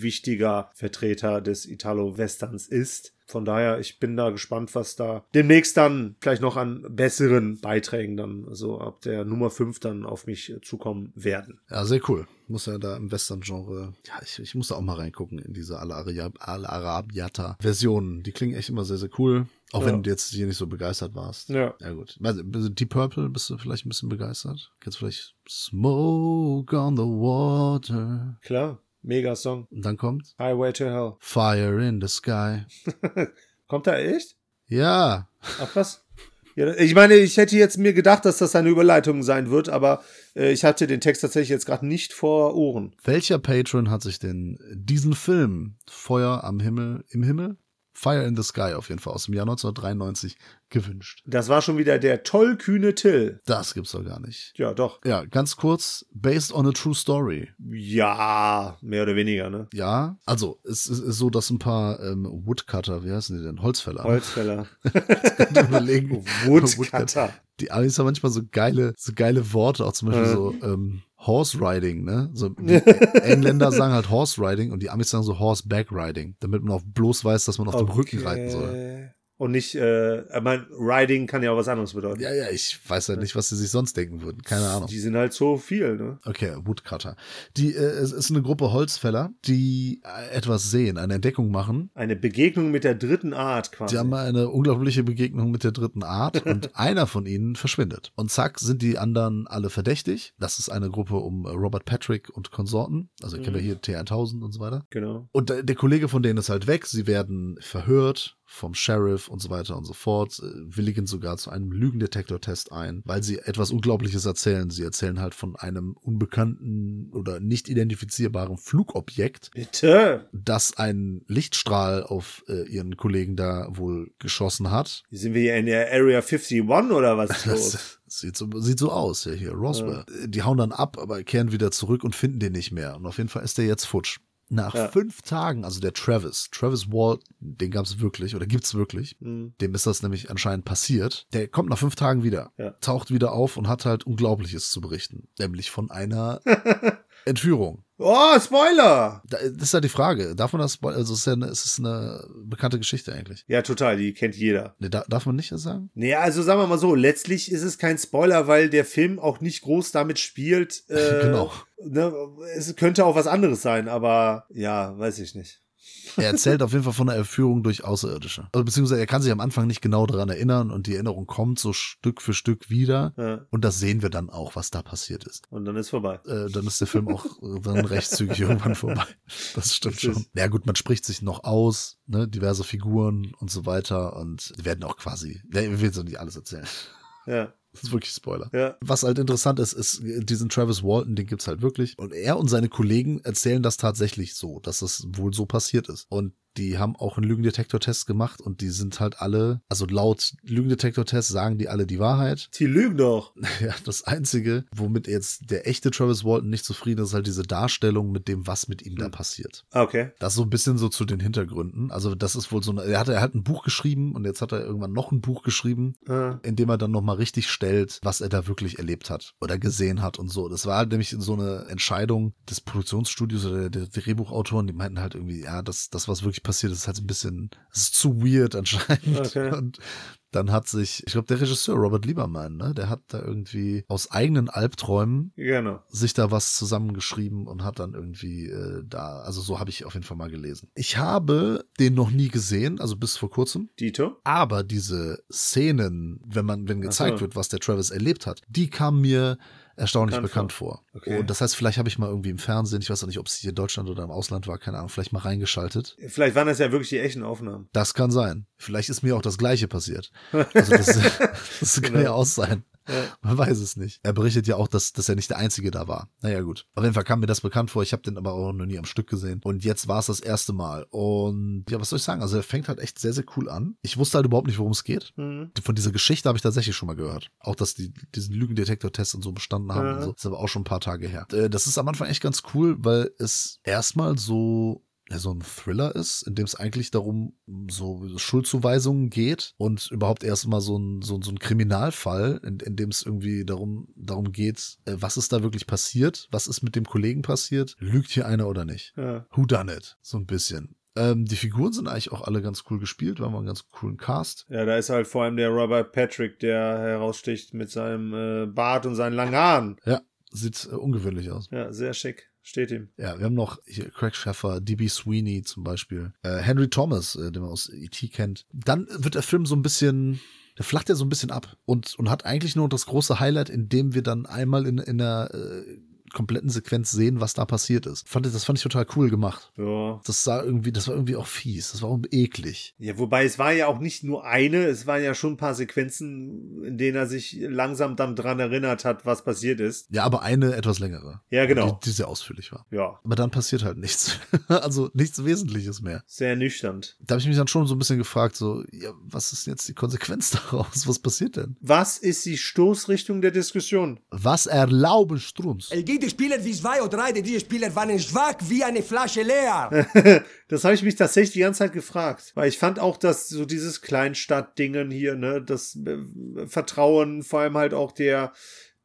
wichtiger Vertreter des Italo-Westerns ist. Von daher, ich bin da gespannt, was da demnächst dann vielleicht noch an besseren Beiträgen dann, also ab der Nummer 5 dann auf mich zukommen werden. Ja, sehr cool. Muss ja da im Western-Genre, ja, ich, ich muss da auch mal reingucken in diese Al-Arabiata-Versionen. Die klingen echt immer sehr, sehr cool. Auch Ja. wenn du jetzt hier nicht so begeistert warst. Ja. Ja, gut. Also, Deep Purple, bist du vielleicht ein bisschen begeistert? Kennst du vielleicht Smoke on the Water? Klar, mega Song. Und dann kommt Highway to Hell. Fire in the Sky. (laughs) Kommt da echt? Ja, Ach was? Ja, ich meine, ich hätte jetzt mir gedacht, dass das eine Überleitung sein wird, aber äh, ich hatte den Text tatsächlich jetzt gerade nicht vor Ohren. welcher Patron hat sich denn diesen Film Feuer am Himmel, im Himmel? Fire in the Sky auf jeden Fall aus dem Jahr 1993 gewünscht. Das war schon wieder der tollkühne Till. Das gibt's doch gar nicht. Ja, doch. Ja, ganz kurz, based on a true story. Ja, mehr oder weniger, ne? Ja, also es ist, so, dass ein paar ähm, Woodcutter, wie heißen die denn? Holzfäller. Holzfäller. (laughs) überlegen. (laughs) Woodcutter. Die Amis haben manchmal so geile, so geile Worte, auch zum Beispiel Äh. so ähm, Horse Riding, ne? So, die (laughs) Engländer sagen halt Horse Riding und die Amis sagen so Horseback Riding, damit man auch bloß weiß, dass man auf dem Rücken reiten soll. Und nicht, äh, ich mein, Riding kann ja auch was anderes bedeuten. Ja, ja, ich weiß ja nicht, was sie sich sonst denken würden. Keine Ahnung. Die sind halt so viel, ne? Okay, Woodcutter. Die, äh, es ist eine Gruppe Holzfäller, die äh, etwas sehen, eine Entdeckung machen. Eine Begegnung mit der dritten Art quasi. Die haben eine unglaubliche Begegnung mit der dritten Art (laughs) und einer von ihnen verschwindet. Und zack, sind die anderen alle verdächtig. Das ist eine Gruppe um Robert Patrick und Konsorten. Also kennen wir hier T1000 und so weiter. Genau. Und der der Kollege von denen ist halt weg. Sie werden verhört vom Sheriff und so weiter und so fort, äh, willigen sogar zu einem Lügendetektortest ein, weil sie etwas Unglaubliches erzählen. Sie erzählen halt von einem unbekannten oder nicht identifizierbaren Flugobjekt, Bitte. das einen Lichtstrahl auf äh, ihren Kollegen da wohl geschossen hat. Sind wir hier in der Area 51 oder was ist (laughs) los? Das sieht so, sieht so aus, ja hier, Roswell. Die hauen dann ab, aber kehren wieder zurück und finden den nicht mehr. Und auf jeden Fall ist der jetzt futsch. Nach Ja. fünf Tagen, also der Travis, Travis Walt, den gab es wirklich oder gibt's wirklich. Hm. Dem ist das nämlich anscheinend passiert. Der kommt nach fünf Tagen wieder, Ja. taucht wieder auf und hat halt Unglaubliches zu berichten. Nämlich von einer (laughs) Entführung. Oh, Spoiler! Da, das ist ja die Frage. Darf man das, spoil- also es ist ja eine, es ist eine bekannte Geschichte eigentlich. Ja, total, die kennt jeder. Nee, da, darf man nicht das sagen? Nee, also sagen wir mal so, letztlich ist es kein Spoiler, weil der Film auch nicht groß damit spielt. (laughs) Äh, Genau. Ne, es könnte auch was anderes sein, aber ja, weiß ich nicht. Er erzählt auf jeden Fall von einer Entführung durch Außerirdische. Also, beziehungsweise er kann sich am Anfang nicht genau daran erinnern und die Erinnerung kommt so Stück für Stück wieder. Ja, Und das sehen wir dann auch, was da passiert ist. und dann ist vorbei. Äh, dann ist der Film auch äh, dann recht zügig irgendwann vorbei. Das stimmt Das schon. Ja gut, man spricht sich noch aus, ne, diverse Figuren und so weiter und die werden auch quasi, ja, wir jetzt noch nicht alles erzählen. Ja, Das ist wirklich Spoiler. ja. Was halt interessant ist, ist, diesen Travis Walton, den gibt's halt wirklich. Und er und seine Kollegen erzählen das tatsächlich so, dass das wohl so passiert ist. Und die haben auch einen Lügendetektor-Test gemacht und die sind halt alle, also laut Lügendetektor-Test sagen die alle die Wahrheit. Die lügen doch. (laughs) Ja, das Einzige, womit jetzt der echte Travis Walton nicht zufrieden ist, ist halt diese Darstellung mit dem, was mit ihm da passiert. Ah, Okay. Das so ein bisschen so zu den Hintergründen. Also das ist wohl so eine, er hat, er hat ein Buch geschrieben und jetzt hat er irgendwann noch ein Buch geschrieben, Ja. in dem er dann nochmal richtig stellt, was er da wirklich erlebt hat oder gesehen hat und so. Das war halt nämlich so eine Entscheidung des Produktionsstudios oder der, der Drehbuchautoren, die meinten halt irgendwie, ja, das, das, was wirklich passiert ist, ist halt ein bisschen, es ist zu weird anscheinend. Okay. (laughs) Und dann hat sich, ich glaube, der Regisseur Robert Lieberman, ne, der hat da irgendwie aus eigenen Albträumen Genau. sich da was zusammengeschrieben und hat dann irgendwie äh, da, also so habe ich auf jeden Fall mal gelesen. Ich habe den noch nie gesehen, also bis vor kurzem. Dito? Aber diese Szenen, wenn man, wenn gezeigt so. wird, was der Travis erlebt hat, die kamen mir erstaunlich Bekannt bekannt, vor. vor. Okay. Und das heißt, vielleicht habe ich mal irgendwie im Fernsehen, ich weiß auch nicht, ob es hier in Deutschland oder im Ausland war, keine Ahnung, vielleicht mal reingeschaltet. Vielleicht waren das ja wirklich die echten Aufnahmen. Das kann sein. Vielleicht ist mir auch das Gleiche passiert. (laughs) Also das, (laughs) das kann Genau. ja auch sein. (laughs) Man weiß es nicht. Er berichtet ja auch, dass, dass er nicht der Einzige da war. Naja, gut. Auf jeden Fall kam mir das bekannt vor. Ich habe den aber auch noch nie am Stück gesehen. Und jetzt war es das erste Mal. Und ja, was soll ich sagen? Also er fängt halt echt sehr, sehr cool an. Ich wusste halt überhaupt nicht, worum es geht. Mhm. Von dieser Geschichte habe ich tatsächlich schon mal gehört. Auch, dass die diesen Lügendetektor-Test und so bestanden haben. Ja. Und so. Das ist aber auch schon ein paar Tage her. Äh, Das ist am Anfang echt ganz cool, weil es erstmal so ja, so ein Thriller ist, in dem es eigentlich darum so Schuldzuweisungen geht und überhaupt erstmal so ein, so, so ein Kriminalfall, in, in dem es irgendwie darum, darum geht, äh, was ist da wirklich passiert, was ist mit dem Kollegen passiert, lügt hier einer oder nicht. Ja. Who done it? So ein bisschen. Ähm, die Figuren sind eigentlich auch alle ganz cool gespielt, wir haben einen ganz coolen Cast. ja, da ist halt vor allem der Robert Patrick, der heraussticht mit seinem äh, Bart und seinen langen Haaren. Ja, sieht äh, ungewöhnlich aus. Ja, sehr schick. Steht ihm. Ja, wir haben noch hier Craig Sheffer, D.B. Sweeney zum Beispiel, äh, Henry Thomas, äh, den man aus E.T. kennt. Dann wird der Film so ein bisschen, der flacht ja so ein bisschen ab und, und hat eigentlich nur das große Highlight, in dem wir dann einmal in, in einer äh, kompletten Sequenz sehen, was da passiert ist. Fand, das fand ich total cool gemacht. Ja. Das sah irgendwie, das war irgendwie auch fies, das war auch eklig. Ja, wobei es war ja auch nicht nur eine, es waren ja schon ein paar Sequenzen, in denen er sich langsam dann dran erinnert hat, was passiert ist. Ja, aber eine etwas längere. Ja, genau. Die, die sehr ausführlich war. Ja, Aber dann passiert halt nichts. (laughs) also nichts Wesentliches mehr. sehr nüchtern. Da habe ich mich dann schon so ein bisschen gefragt, so, ja, was ist jetzt die Konsequenz (laughs) daraus? Was passiert denn? Was ist die Stoßrichtung der Diskussion? Was erlauben Strums? Es gibt Spieler wie zwei oder drei, diese Spieler waren schwach wie eine Flasche leer. (laughs) Das habe ich mich tatsächlich die ganze Zeit gefragt, weil ich fand auch, dass so dieses Kleinstadt-Dingen hier, ne, das äh, Vertrauen, vor allem halt auch der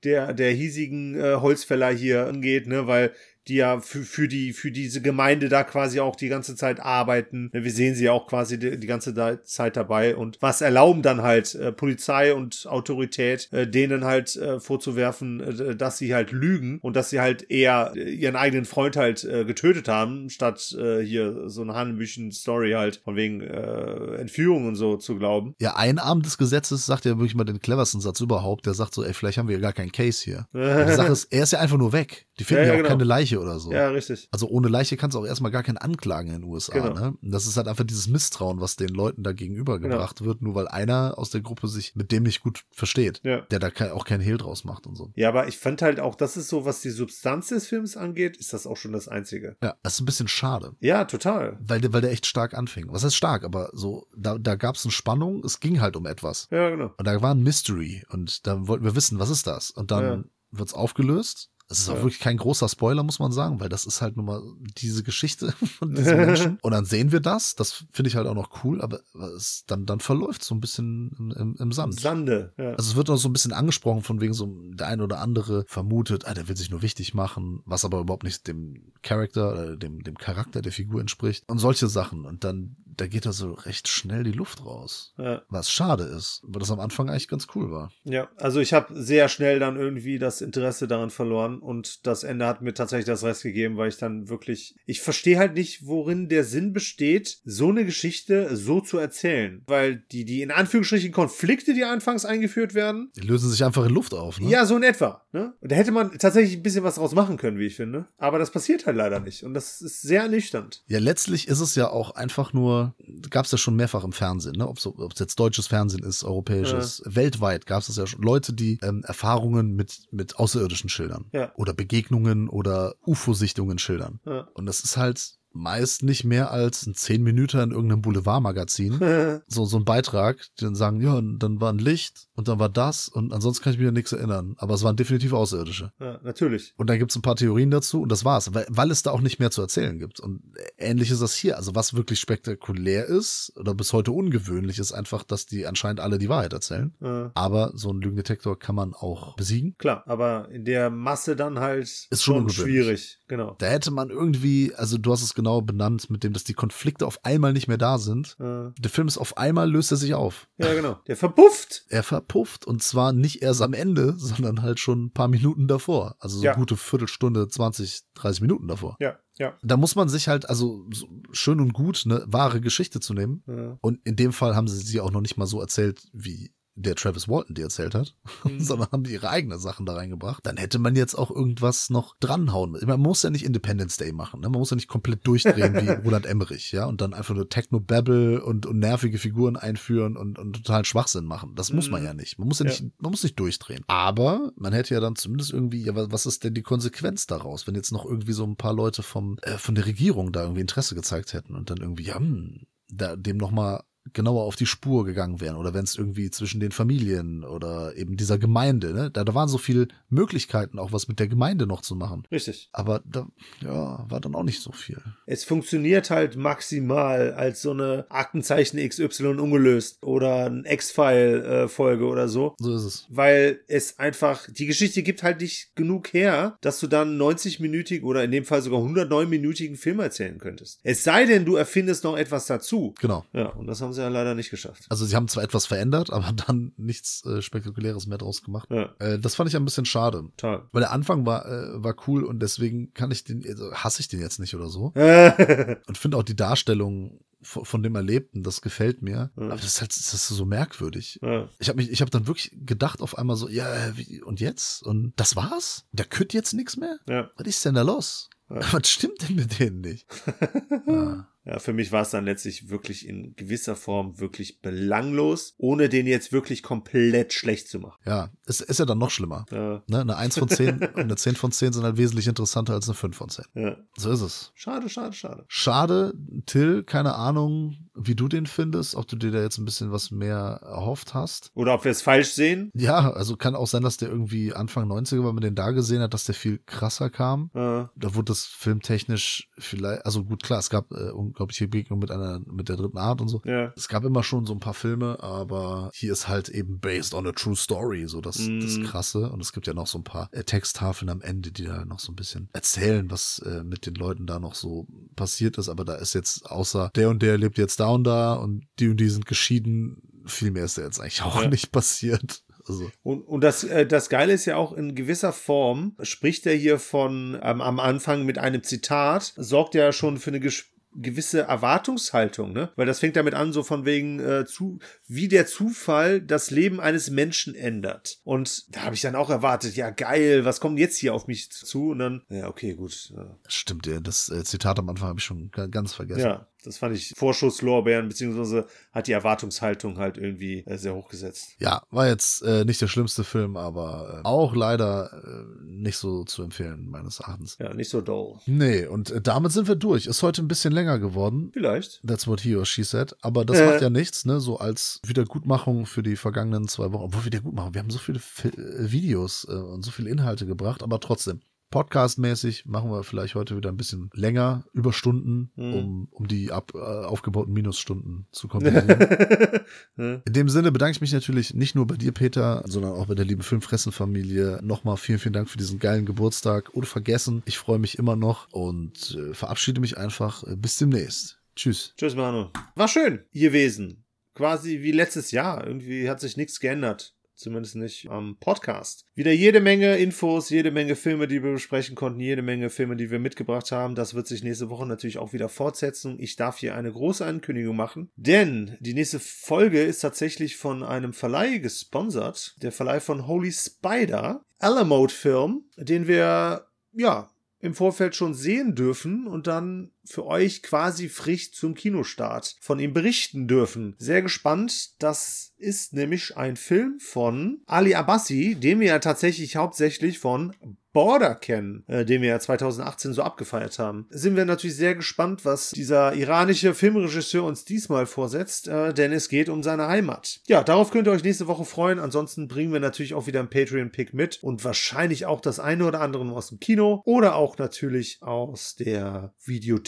der der hiesigen äh, Holzfäller hier angeht, ne, weil die ja für, für die für diese Gemeinde da quasi auch die ganze Zeit arbeiten. Ne, Wir sehen sie ja auch quasi die, die ganze Zeit dabei und was erlauben dann halt äh, Polizei und Autorität äh, denen halt äh, vorzuwerfen, äh, dass sie halt lügen und dass sie halt eher äh, ihren eigenen Freund halt äh, getötet haben, statt äh, hier so eine Hanebüchen Story halt von wegen äh, Entführung und so zu glauben. Ja, ein Arm des Gesetzes sagt ja wirklich mal den cleversten Satz überhaupt. Der sagt so, ey, vielleicht haben wir ja gar keinen Case hier. (laughs) Die Sache ist, er ist ja einfach nur weg. Die finden Ja, ja, ja, auch genau. keine Leiche oder so. Ja, richtig. Also ohne Leiche kannst du auch erstmal gar keinen anklagen in den USA. Genau. Ne? Und das ist halt einfach dieses Misstrauen, was den Leuten da gegenübergebracht Genau. wird, nur weil einer aus der Gruppe sich mit dem nicht gut versteht. Ja. Der da auch keinen Hehl draus macht und so. Ja, aber ich fand halt auch, das ist so, was die Substanz des Films angeht, ist das auch schon das Einzige. Ja, das ist ein bisschen schade. Ja, total. Weil der, weil der echt stark anfing. Was heißt stark? Aber so, da, da gab es eine Spannung, es ging halt um etwas. Ja, genau. Und da war ein Mystery und da wollten wir wissen, was ist das? Und dann Ja. wird's aufgelöst. Es ist auch Ja. wirklich kein großer Spoiler, muss man sagen, weil das ist halt nun mal diese Geschichte (laughs) von (laughs) diesen Menschen. Und dann sehen wir das. Das finde ich halt auch noch cool, aber es, dann, dann verläuft so ein bisschen im, im, im Sand. Sande. Ja. Also es wird auch so ein bisschen angesprochen, von wegen so der ein oder andere vermutet, ah, der will sich nur wichtig machen, was aber überhaupt nicht dem Charakter, oder dem, dem Charakter der Figur entspricht. Und solche Sachen. Und dann, da geht da so recht schnell die Luft raus. ja. Was schade ist, weil das am Anfang eigentlich ganz cool war. Ja, also ich habe sehr schnell dann irgendwie das Interesse daran verloren und das Ende hat mir tatsächlich das Rest gegeben, weil ich dann wirklich, ich verstehe halt nicht, worin der Sinn besteht, so eine Geschichte so zu erzählen, weil die die in Anführungsstrichen Konflikte, die anfangs eingeführt werden, Die lösen sich einfach in Luft auf, ne? ja so in etwa, ne? Und da hätte man tatsächlich ein bisschen was draus machen können, wie ich finde, aber das passiert halt leider nicht und das ist sehr ernüchternd. Ja, letztlich ist es ja auch einfach nur, gab es ja schon mehrfach im Fernsehen, ne? ob es jetzt deutsches Fernsehen ist, europäisches, weltweit gab es ja schon Leute, die ähm, Erfahrungen mit, mit Außerirdischen schildern. Ja. Oder Begegnungen oder UFO-Sichtungen schildern. Ja. Und das ist halt meist nicht mehr als ein 10 Minuten in irgendeinem Boulevardmagazin. (laughs) so, so ein Beitrag, die dann sagen, ja, dann war ein Licht und dann war das und ansonsten kann ich mich an nichts erinnern. Aber es waren definitiv Außerirdische. Ja, natürlich. Und dann gibt's ein paar Theorien dazu und das war's, weil, weil es da auch nicht mehr zu erzählen gibt. Und ähnlich ist das hier. Also was wirklich spektakulär ist oder bis heute ungewöhnlich ist einfach, dass die anscheinend alle die Wahrheit erzählen. Ja. Aber so einen Lügendetektor kann man auch besiegen. Klar, aber in der Masse dann halt Ist schon ungewöhnlich. schwierig. Genau. Da hätte man irgendwie, also du hast es genau benannt, mit dem, dass die Konflikte auf einmal nicht mehr da sind. Ja. Der Film ist auf einmal löst er sich auf. Ja, genau. Der verpufft. Er verpufft und zwar nicht erst am Ende, (laughs) sondern halt schon ein paar Minuten davor. Also so Ja. gute Viertelstunde, 20, 30 Minuten davor. Ja, ja. Da muss man sich halt, also so schön und gut, eine wahre Geschichte zu nehmen. Ja. Und in dem Fall haben sie sie auch noch nicht mal so erzählt, wie der Travis Walton die erzählt hat, (laughs) sondern haben die ihre eigenen Sachen da reingebracht, dann hätte man jetzt auch irgendwas noch dranhauen. Man muss ja nicht Independence Day machen, ne? man muss ja nicht komplett durchdrehen wie (laughs) Roland Emmerich, ja, und dann einfach nur Techno-Babble und, und nervige Figuren einführen und, und totalen Schwachsinn machen. Das muss man ja nicht. Man muss ja, nicht, man muss nicht durchdrehen. Aber man hätte ja dann zumindest irgendwie, ja, was ist denn die Konsequenz daraus, wenn jetzt noch irgendwie so ein paar Leute vom, äh, von der Regierung da irgendwie Interesse gezeigt hätten und dann irgendwie, ja, hm, da, dem nochmal genauer auf die Spur gegangen wären oder wenn es irgendwie zwischen den Familien oder eben dieser Gemeinde, ne? Da, da waren so viele Möglichkeiten, auch was mit der Gemeinde noch zu machen. Richtig. Aber da, ja, war dann auch nicht so viel. Es funktioniert halt maximal als so eine Aktenzeichen XY ungelöst oder ein X-File-Folge oder so. So ist es. Weil es einfach, die Geschichte gibt halt nicht genug her, dass du dann 90-minütigen oder in dem Fall sogar 109-minütigen Film erzählen könntest. Es sei denn, du erfindest noch etwas dazu. Genau. Ja, und das haben sie ja leider nicht geschafft. Also sie haben zwar etwas verändert, aber dann nichts äh, Spektakuläres mehr draus gemacht. Ja. Äh, das fand ich ein bisschen schade. Total. Weil der Anfang war, äh, war cool und deswegen kann ich den, also hasse ich den jetzt nicht oder so. (laughs) und finde auch die Darstellung von, dem Erlebten, das gefällt mir. Aber das ist halt das ist so merkwürdig. Ja. Ich habe mich, ich habe dann wirklich gedacht auf einmal so, ja, wie, und jetzt? Und das war's? Der kütt jetzt nichts mehr? Ja. Was ist denn da los? (laughs) Was stimmt denn mit denen nicht? (laughs) ja. Ja, für mich war es dann letztlich wirklich in gewisser Form wirklich belanglos, ohne den jetzt wirklich komplett schlecht zu machen. Ja, es ist ja dann noch schlimmer. Ja. Ne? Eine 1 von 10 und (laughs) eine 10 von 10 sind halt wesentlich interessanter als eine 5 von 10. Ja. So ist es. Schade, schade, schade. Schade, Till, keine Ahnung, wie du den findest, ob du dir da jetzt ein bisschen was mehr erhofft hast. Oder ob wir es falsch sehen. Ja, also kann auch sein, dass der irgendwie Anfang 90er, weil man den da gesehen hat, dass der viel krasser kam. Ja. Da wurde das filmtechnisch vielleicht, also gut, klar, es gab äh, unglaubliche Begegnungen mit einer, mit der dritten Art und so. Ja. Es gab immer schon so ein paar Filme, aber hier ist halt eben based on a true story, so das, das Krasse. Und es gibt ja noch so ein paar äh, Texttafeln am Ende, die da noch so ein bisschen erzählen, was äh, mit den Leuten da noch so passiert ist. Aber da ist jetzt außer der und der lebt jetzt da und da und die und die sind geschieden, viel mehr ist da jetzt eigentlich auch Ja. nicht passiert. Also, Und, und das, äh, das Geile ist ja auch in gewisser Form, spricht er hier von ähm, am Anfang mit einem Zitat, sorgt ja schon für eine ges gewisse Erwartungshaltung, ne? Weil das fängt damit an, so von wegen, äh, zu, wie der Zufall das Leben eines Menschen ändert. Und da habe ich dann auch erwartet, ja geil, was kommt jetzt hier auf mich zu? Und dann, ja, okay, gut. Ja. stimmt, ja, das äh, Zitat am Anfang habe ich schon ga- ganz vergessen. Ja, das fand ich Vorschusslorbeeren, beziehungsweise hat die Erwartungshaltung halt irgendwie äh, sehr hochgesetzt. Ja, war jetzt äh, nicht der schlimmste Film, aber äh, auch leider äh, nicht so zu empfehlen, meines Erachtens. Ja, nicht so doll. Nee, und äh, damit sind wir durch. Ist heute ein bisschen länger geworden. Vielleicht. That's what he or she said. Aber das Äh. macht ja nichts, ne? So als Wiedergutmachung für die vergangenen zwei Wochen. Obwohl Wiedergutmachung, wir haben so viele äh, Videos und so viele Inhalte gebracht, aber trotzdem. Podcastmäßig machen wir vielleicht heute wieder ein bisschen länger, Überstunden, Mhm. um, um die ab, äh, aufgebauten Minusstunden zu (laughs) kompensieren. In dem Sinne bedanke ich mich natürlich nicht nur bei dir, Peter, sondern auch bei der lieben Filmfressen-Familie. Nochmal vielen, vielen Dank für diesen geilen Geburtstag. Ohne vergessen, ich freue mich immer noch und äh, verabschiede mich einfach. Äh, bis demnächst. Tschüss. Tschüss, Manu. War schön gewesen. Quasi wie letztes Jahr. Irgendwie hat sich nichts geändert. Zumindest nicht am Podcast. Wieder jede Menge Infos, jede Menge Filme, die wir besprechen konnten, jede Menge Filme, die wir mitgebracht haben. Das wird sich nächste Woche natürlich auch wieder fortsetzen. Ich darf hier eine große Ankündigung machen, denn die nächste Folge ist tatsächlich von einem Verleih gesponsert. Der Verleih von Holy Spider, Alamode Film, den wir, ja, im Vorfeld schon sehen dürfen und dann für euch quasi frisch zum Kinostart von ihm berichten dürfen. Sehr gespannt. Das ist nämlich ein Film von Ali Abbasi, den wir ja tatsächlich hauptsächlich von Border kennen, äh, den wir ja 2018 so abgefeiert haben. Sind wir natürlich sehr gespannt, was dieser iranische Filmregisseur uns diesmal vorsetzt, äh, denn es geht um seine Heimat. Ja, darauf könnt ihr euch nächste Woche freuen. Ansonsten bringen wir natürlich auch wieder einen Patreon-Pick mit und wahrscheinlich auch das eine oder andere aus dem Kino oder auch natürlich aus der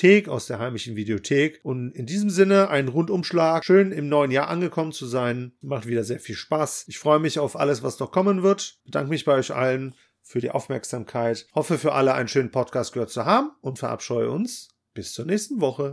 Videothek, aus der heimischen Videothek. Und in diesem Sinne ein Rundumschlag. Schön im neuen Jahr angekommen zu sein. Macht wieder sehr viel Spaß. Ich freue mich auf alles, was noch kommen wird. Bedanke mich bei euch allen für die Aufmerksamkeit. Hoffe für alle einen schönen Podcast gehört zu haben und verabscheue uns. Bis zur nächsten Woche.